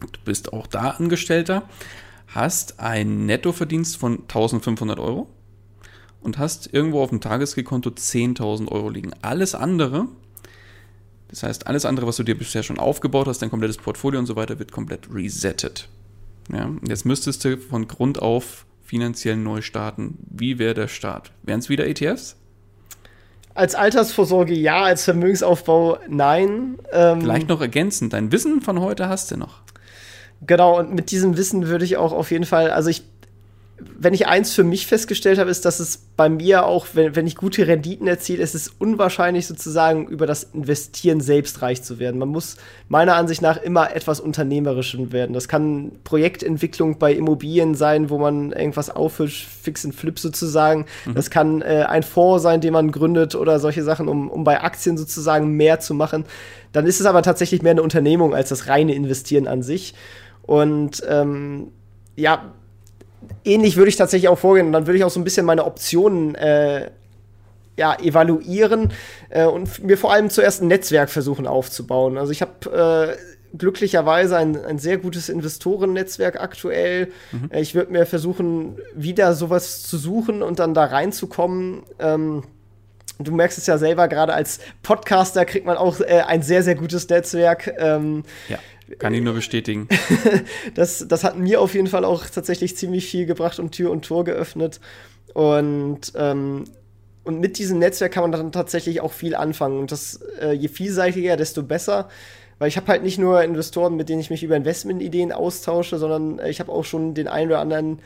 Du bist auch da Angestellter, hast einen Nettoverdienst von 1500 Euro und hast irgendwo auf dem Tagesgekonto 10.000 Euro liegen. Alles andere, das heißt, alles andere, was du dir bisher schon aufgebaut hast, dein komplettes Portfolio und so weiter, wird komplett resettet. Ja, jetzt müsstest du von Grund auf finanziell neu starten. Wie wäre der Start? Wären es wieder ETFs? Als Altersvorsorge ja, als Vermögensaufbau nein. Ähm, Vielleicht noch ergänzend, dein Wissen von heute hast du noch. Genau, und mit diesem Wissen würde ich auch auf jeden Fall, also ich wenn ich eins für mich festgestellt habe, ist, dass es bei mir auch, wenn, wenn ich gute Renditen erziele, ist es unwahrscheinlich sozusagen über das Investieren selbst reich zu werden. Man muss meiner Ansicht nach immer etwas unternehmerischer werden. Das kann Projektentwicklung bei Immobilien sein, wo man irgendwas auffüllt, fix and flip sozusagen. Mhm. Das kann äh, ein Fonds sein, den man gründet oder solche Sachen, um, um bei Aktien sozusagen mehr zu machen. Dann ist es aber tatsächlich mehr eine Unternehmung als das reine Investieren an sich. Und ähm, ja, ähnlich würde ich tatsächlich auch vorgehen. Und dann würde ich auch so ein bisschen meine Optionen äh, ja, evaluieren äh, und mir vor allem zuerst ein Netzwerk versuchen aufzubauen. Also ich habe äh, glücklicherweise ein, ein sehr gutes Investorennetzwerk aktuell. Mhm. Äh, ich würde mir versuchen, wieder sowas zu suchen und dann da reinzukommen. Ähm, du merkst es ja selber, gerade als Podcaster kriegt man auch äh, ein sehr, sehr gutes Netzwerk. Ähm, ja. Kann ich nur bestätigen. das, das hat mir auf jeden Fall auch tatsächlich ziemlich viel gebracht und Tür und Tor geöffnet. Und, ähm, und mit diesem Netzwerk kann man dann tatsächlich auch viel anfangen. Und das, äh, je vielseitiger, desto besser. Weil ich habe halt nicht nur Investoren, mit denen ich mich über Investmentideen austausche, sondern äh, ich habe auch schon den einen oder anderen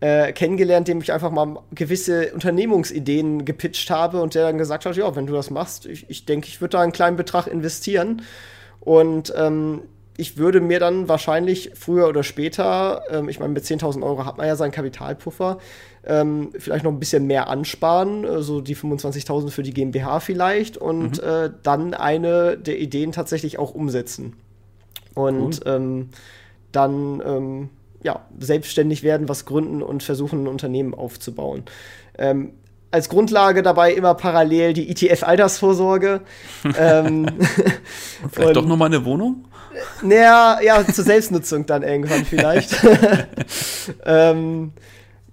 äh, kennengelernt, dem ich einfach mal gewisse Unternehmungsideen gepitcht habe und der dann gesagt hat, ja, wenn du das machst, ich, ich denke, ich würde da einen kleinen Betrag investieren. Und ähm, ich würde mir dann wahrscheinlich früher oder später, ähm, ich meine, mit 10.000 Euro hat man ja seinen Kapitalpuffer, ähm, vielleicht noch ein bisschen mehr ansparen, äh, so die 25.000 für die GmbH vielleicht und mhm. äh, dann eine der Ideen tatsächlich auch umsetzen. Und cool. ähm, dann ähm, ja, selbstständig werden, was gründen und versuchen, ein Unternehmen aufzubauen. Ähm, als Grundlage dabei immer parallel die ETF-Altersvorsorge. ähm, vielleicht und, doch noch mal eine Wohnung? Naja, ja, zur Selbstnutzung dann irgendwann vielleicht. ähm,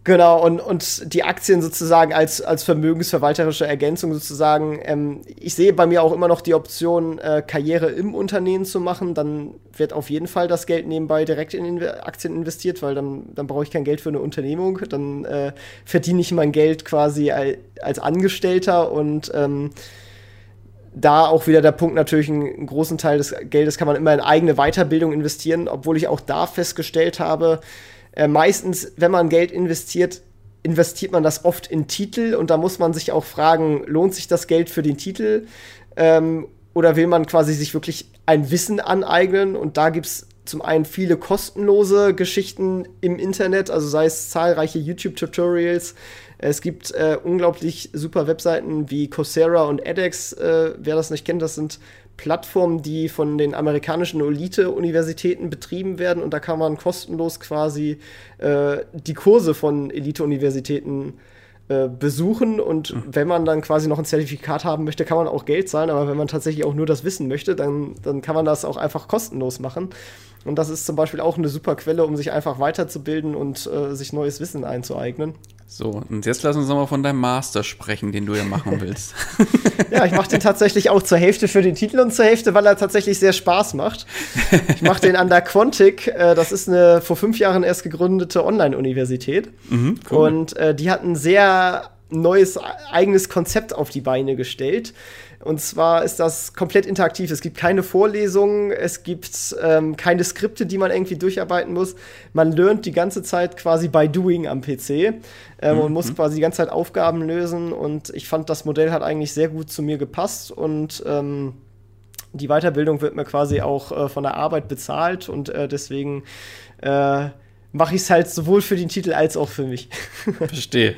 genau, und, und die Aktien sozusagen als, als vermögensverwalterische Ergänzung sozusagen. Ähm, ich sehe bei mir auch immer noch die Option, äh, Karriere im Unternehmen zu machen. Dann wird auf jeden Fall das Geld nebenbei direkt in Inve Aktien investiert, weil dann, dann brauche ich kein Geld für eine Unternehmung. Dann äh, verdiene ich mein Geld quasi als, als Angestellter und ähm, da auch wieder der Punkt natürlich, einen großen Teil des Geldes kann man immer in eigene Weiterbildung investieren, obwohl ich auch da festgestellt habe, äh, meistens, wenn man Geld investiert, investiert man das oft in Titel und da muss man sich auch fragen, lohnt sich das Geld für den Titel ähm, oder will man quasi sich wirklich ein Wissen aneignen und da gibt es zum einen viele kostenlose Geschichten im Internet, also sei es zahlreiche YouTube-Tutorials, es gibt äh, unglaublich super Webseiten wie Coursera und edX. Äh, wer das nicht kennt, das sind Plattformen, die von den amerikanischen Elite-Universitäten betrieben werden. Und da kann man kostenlos quasi äh, die Kurse von Elite-Universitäten äh, besuchen. Und mhm. wenn man dann quasi noch ein Zertifikat haben möchte, kann man auch Geld zahlen. Aber wenn man tatsächlich auch nur das Wissen möchte, dann, dann kann man das auch einfach kostenlos machen. Und das ist zum Beispiel auch eine super Quelle, um sich einfach weiterzubilden und äh, sich neues Wissen einzueignen. So, und jetzt lass uns nochmal von deinem Master sprechen, den du ja machen willst. ja, ich mache den tatsächlich auch zur Hälfte für den Titel und zur Hälfte, weil er tatsächlich sehr Spaß macht. Ich mache den an der Quantic. Äh, das ist eine vor fünf Jahren erst gegründete Online-Universität. Mhm, cool. Und äh, die hat ein sehr neues eigenes Konzept auf die Beine gestellt. Und zwar ist das komplett interaktiv. Es gibt keine Vorlesungen, es gibt ähm, keine Skripte, die man irgendwie durcharbeiten muss. Man lernt die ganze Zeit quasi by doing am PC ähm, mhm. und muss mhm. quasi die ganze Zeit Aufgaben lösen. Und ich fand, das Modell hat eigentlich sehr gut zu mir gepasst und ähm, die Weiterbildung wird mir quasi auch äh, von der Arbeit bezahlt und äh, deswegen äh, mache ich es halt sowohl für den Titel als auch für mich. Verstehe.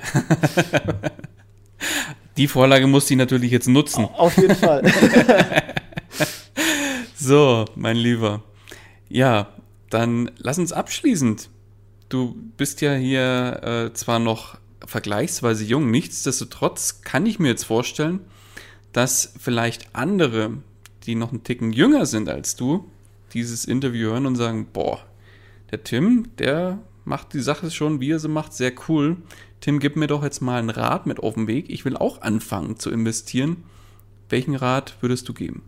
Die Vorlage muss ich natürlich jetzt nutzen. Auf jeden Fall. so, mein Lieber. Ja, dann lass uns abschließend. Du bist ja hier äh, zwar noch vergleichsweise jung, nichtsdestotrotz kann ich mir jetzt vorstellen, dass vielleicht andere, die noch einen Ticken jünger sind als du, dieses Interview hören und sagen, boah, der Tim, der macht die Sache schon, wie er sie macht, sehr cool. Tim, gib mir doch jetzt mal einen Rat mit auf den Weg. Ich will auch anfangen zu investieren. Welchen Rat würdest du geben?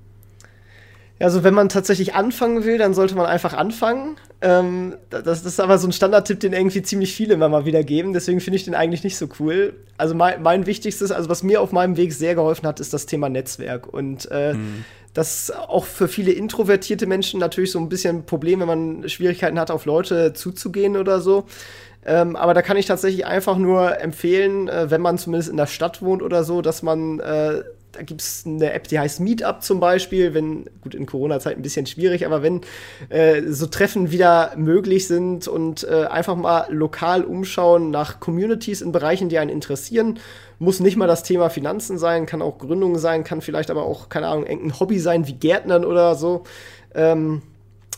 Also wenn man tatsächlich anfangen will, dann sollte man einfach anfangen. Ähm, das, das, ist aber so ein Standardtipp, den irgendwie ziemlich viele immer mal wieder geben. Deswegen finde ich den eigentlich nicht so cool. Also mein, mein, wichtigstes, also was mir auf meinem Weg sehr geholfen hat, ist das Thema Netzwerk. Und äh, hm. das ist auch für viele introvertierte Menschen natürlich so ein bisschen ein Problem, wenn man Schwierigkeiten hat, auf Leute zuzugehen oder so. Ähm, aber da kann ich tatsächlich einfach nur empfehlen, äh, wenn man zumindest in der Stadt wohnt oder so, dass man äh, da gibt es eine App, die heißt Meetup zum Beispiel, wenn, gut, in Corona-Zeit ein bisschen schwierig, aber wenn äh, so Treffen wieder möglich sind und äh, einfach mal lokal umschauen nach Communities in Bereichen, die einen interessieren, muss nicht mal das Thema Finanzen sein, kann auch Gründung sein, kann vielleicht aber auch, keine Ahnung, irgendein Hobby sein wie Gärtnern oder so. Ähm,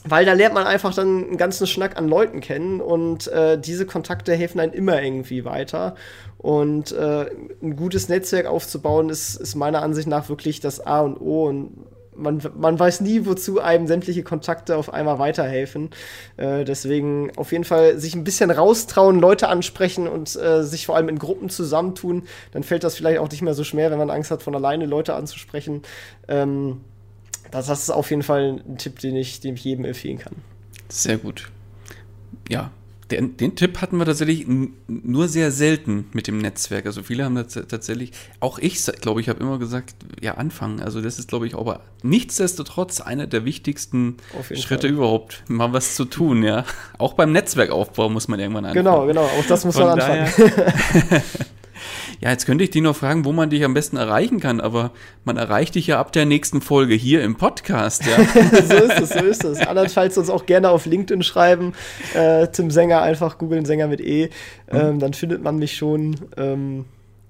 weil da lernt man einfach dann einen ganzen Schnack an Leuten kennen und äh, diese Kontakte helfen einem immer irgendwie weiter. Und äh, ein gutes Netzwerk aufzubauen, ist, ist meiner Ansicht nach wirklich das A und O. Und man, man weiß nie, wozu einem sämtliche Kontakte auf einmal weiterhelfen. Äh, deswegen auf jeden Fall sich ein bisschen raustrauen, Leute ansprechen und äh, sich vor allem in Gruppen zusammentun. Dann fällt das vielleicht auch nicht mehr so schwer, wenn man Angst hat, von alleine Leute anzusprechen. Ähm, das, das ist auf jeden Fall ein Tipp, den ich, den ich jedem empfehlen kann. Sehr gut. Ja, den, den, Tipp hatten wir tatsächlich nur sehr selten mit dem Netzwerk. Also viele haben tatsächlich, auch ich glaube ich, habe immer gesagt, ja, anfangen. Also das ist, glaube ich, aber nichtsdestotrotz einer der wichtigsten Schritte Fall. überhaupt, mal was zu tun, ja. Auch beim Netzwerkaufbau muss man irgendwann anfangen. Genau, genau, auch das muss Von man anfangen. Ja, jetzt könnte ich dich noch fragen, wo man dich am besten erreichen kann, aber man erreicht dich ja ab der nächsten Folge hier im Podcast, ja. so ist es, so ist es. Andernfalls uns auch gerne auf LinkedIn schreiben. Äh, Tim Sänger, einfach googeln Sänger mit E. Ähm, mhm. Dann findet man mich schon. Ähm,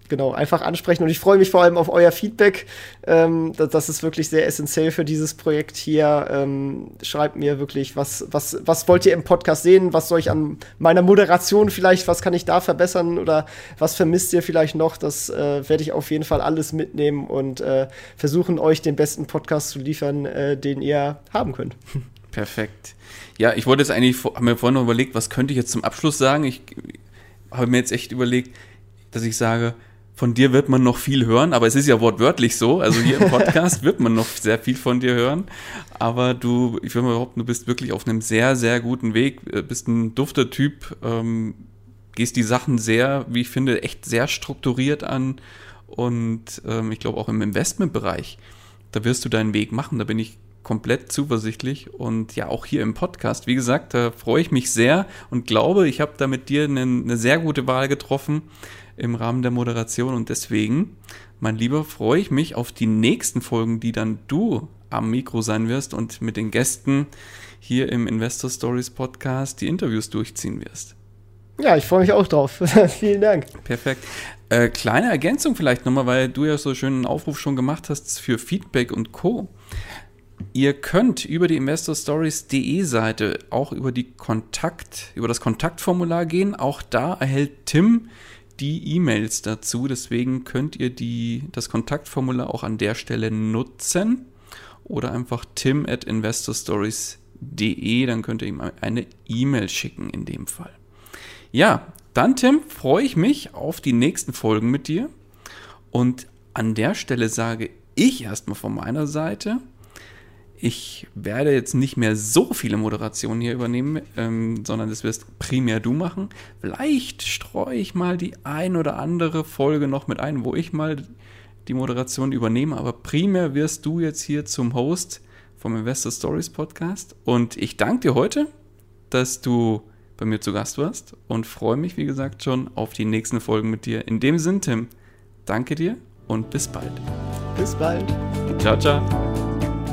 genau, einfach ansprechen. Und ich freue mich vor allem auf euer Feedback. Ähm, das, das, ist wirklich sehr essentiell für dieses Projekt hier. Ähm, schreibt mir wirklich, was, was, was wollt ihr im Podcast sehen? Was soll ich an meiner Moderation vielleicht, was kann ich da verbessern? Oder was vermisst ihr vielleicht noch? Das äh, werde ich auf jeden Fall alles mitnehmen und äh, versuchen, euch den besten Podcast zu liefern, äh, den ihr haben könnt. Perfekt. Ja, ich wollte jetzt eigentlich, habe mir vorhin noch überlegt, was könnte ich jetzt zum Abschluss sagen? Ich habe mir jetzt echt überlegt, dass ich sage, von dir wird man noch viel hören, aber es ist ja wortwörtlich so. Also hier im Podcast wird man noch sehr viel von dir hören. Aber du, ich würde mal behaupten, du bist wirklich auf einem sehr, sehr guten Weg, äh, bist ein dufter Typ, ähm, gehst die Sachen sehr, wie ich finde, echt sehr strukturiert an. Und ähm, ich glaube auch im Investmentbereich, da wirst du deinen Weg machen, da bin ich komplett zuversichtlich und ja auch hier im Podcast. Wie gesagt, da freue ich mich sehr und glaube, ich habe da mit dir eine, eine sehr gute Wahl getroffen im Rahmen der Moderation und deswegen, mein Lieber, freue ich mich auf die nächsten Folgen, die dann du am Mikro sein wirst und mit den Gästen hier im Investor Stories Podcast die Interviews durchziehen wirst. Ja, ich freue mich auch drauf. Vielen Dank. Perfekt. Äh, kleine Ergänzung vielleicht nochmal, weil du ja so schön einen Aufruf schon gemacht hast für Feedback und Co. Ihr könnt über die investorstories.de Seite auch über die Kontakt, über das Kontaktformular gehen. Auch da erhält Tim die E-Mails dazu. Deswegen könnt ihr die, das Kontaktformular auch an der Stelle nutzen. Oder einfach tim at investorstories.de, dann könnt ihr ihm eine E-Mail schicken in dem Fall. Ja, dann Tim, freue ich mich auf die nächsten Folgen mit dir. Und an der Stelle sage ich erstmal von meiner Seite, ich werde jetzt nicht mehr so viele Moderationen hier übernehmen, ähm, sondern das wirst primär du machen. Vielleicht streue ich mal die ein oder andere Folge noch mit ein, wo ich mal die Moderation übernehme, aber primär wirst du jetzt hier zum Host vom Investor Stories Podcast. Und ich danke dir heute, dass du bei mir zu Gast warst und freue mich, wie gesagt, schon auf die nächsten Folgen mit dir. In dem Sinn, Tim, danke dir und bis bald. Bis bald. Ciao, ciao.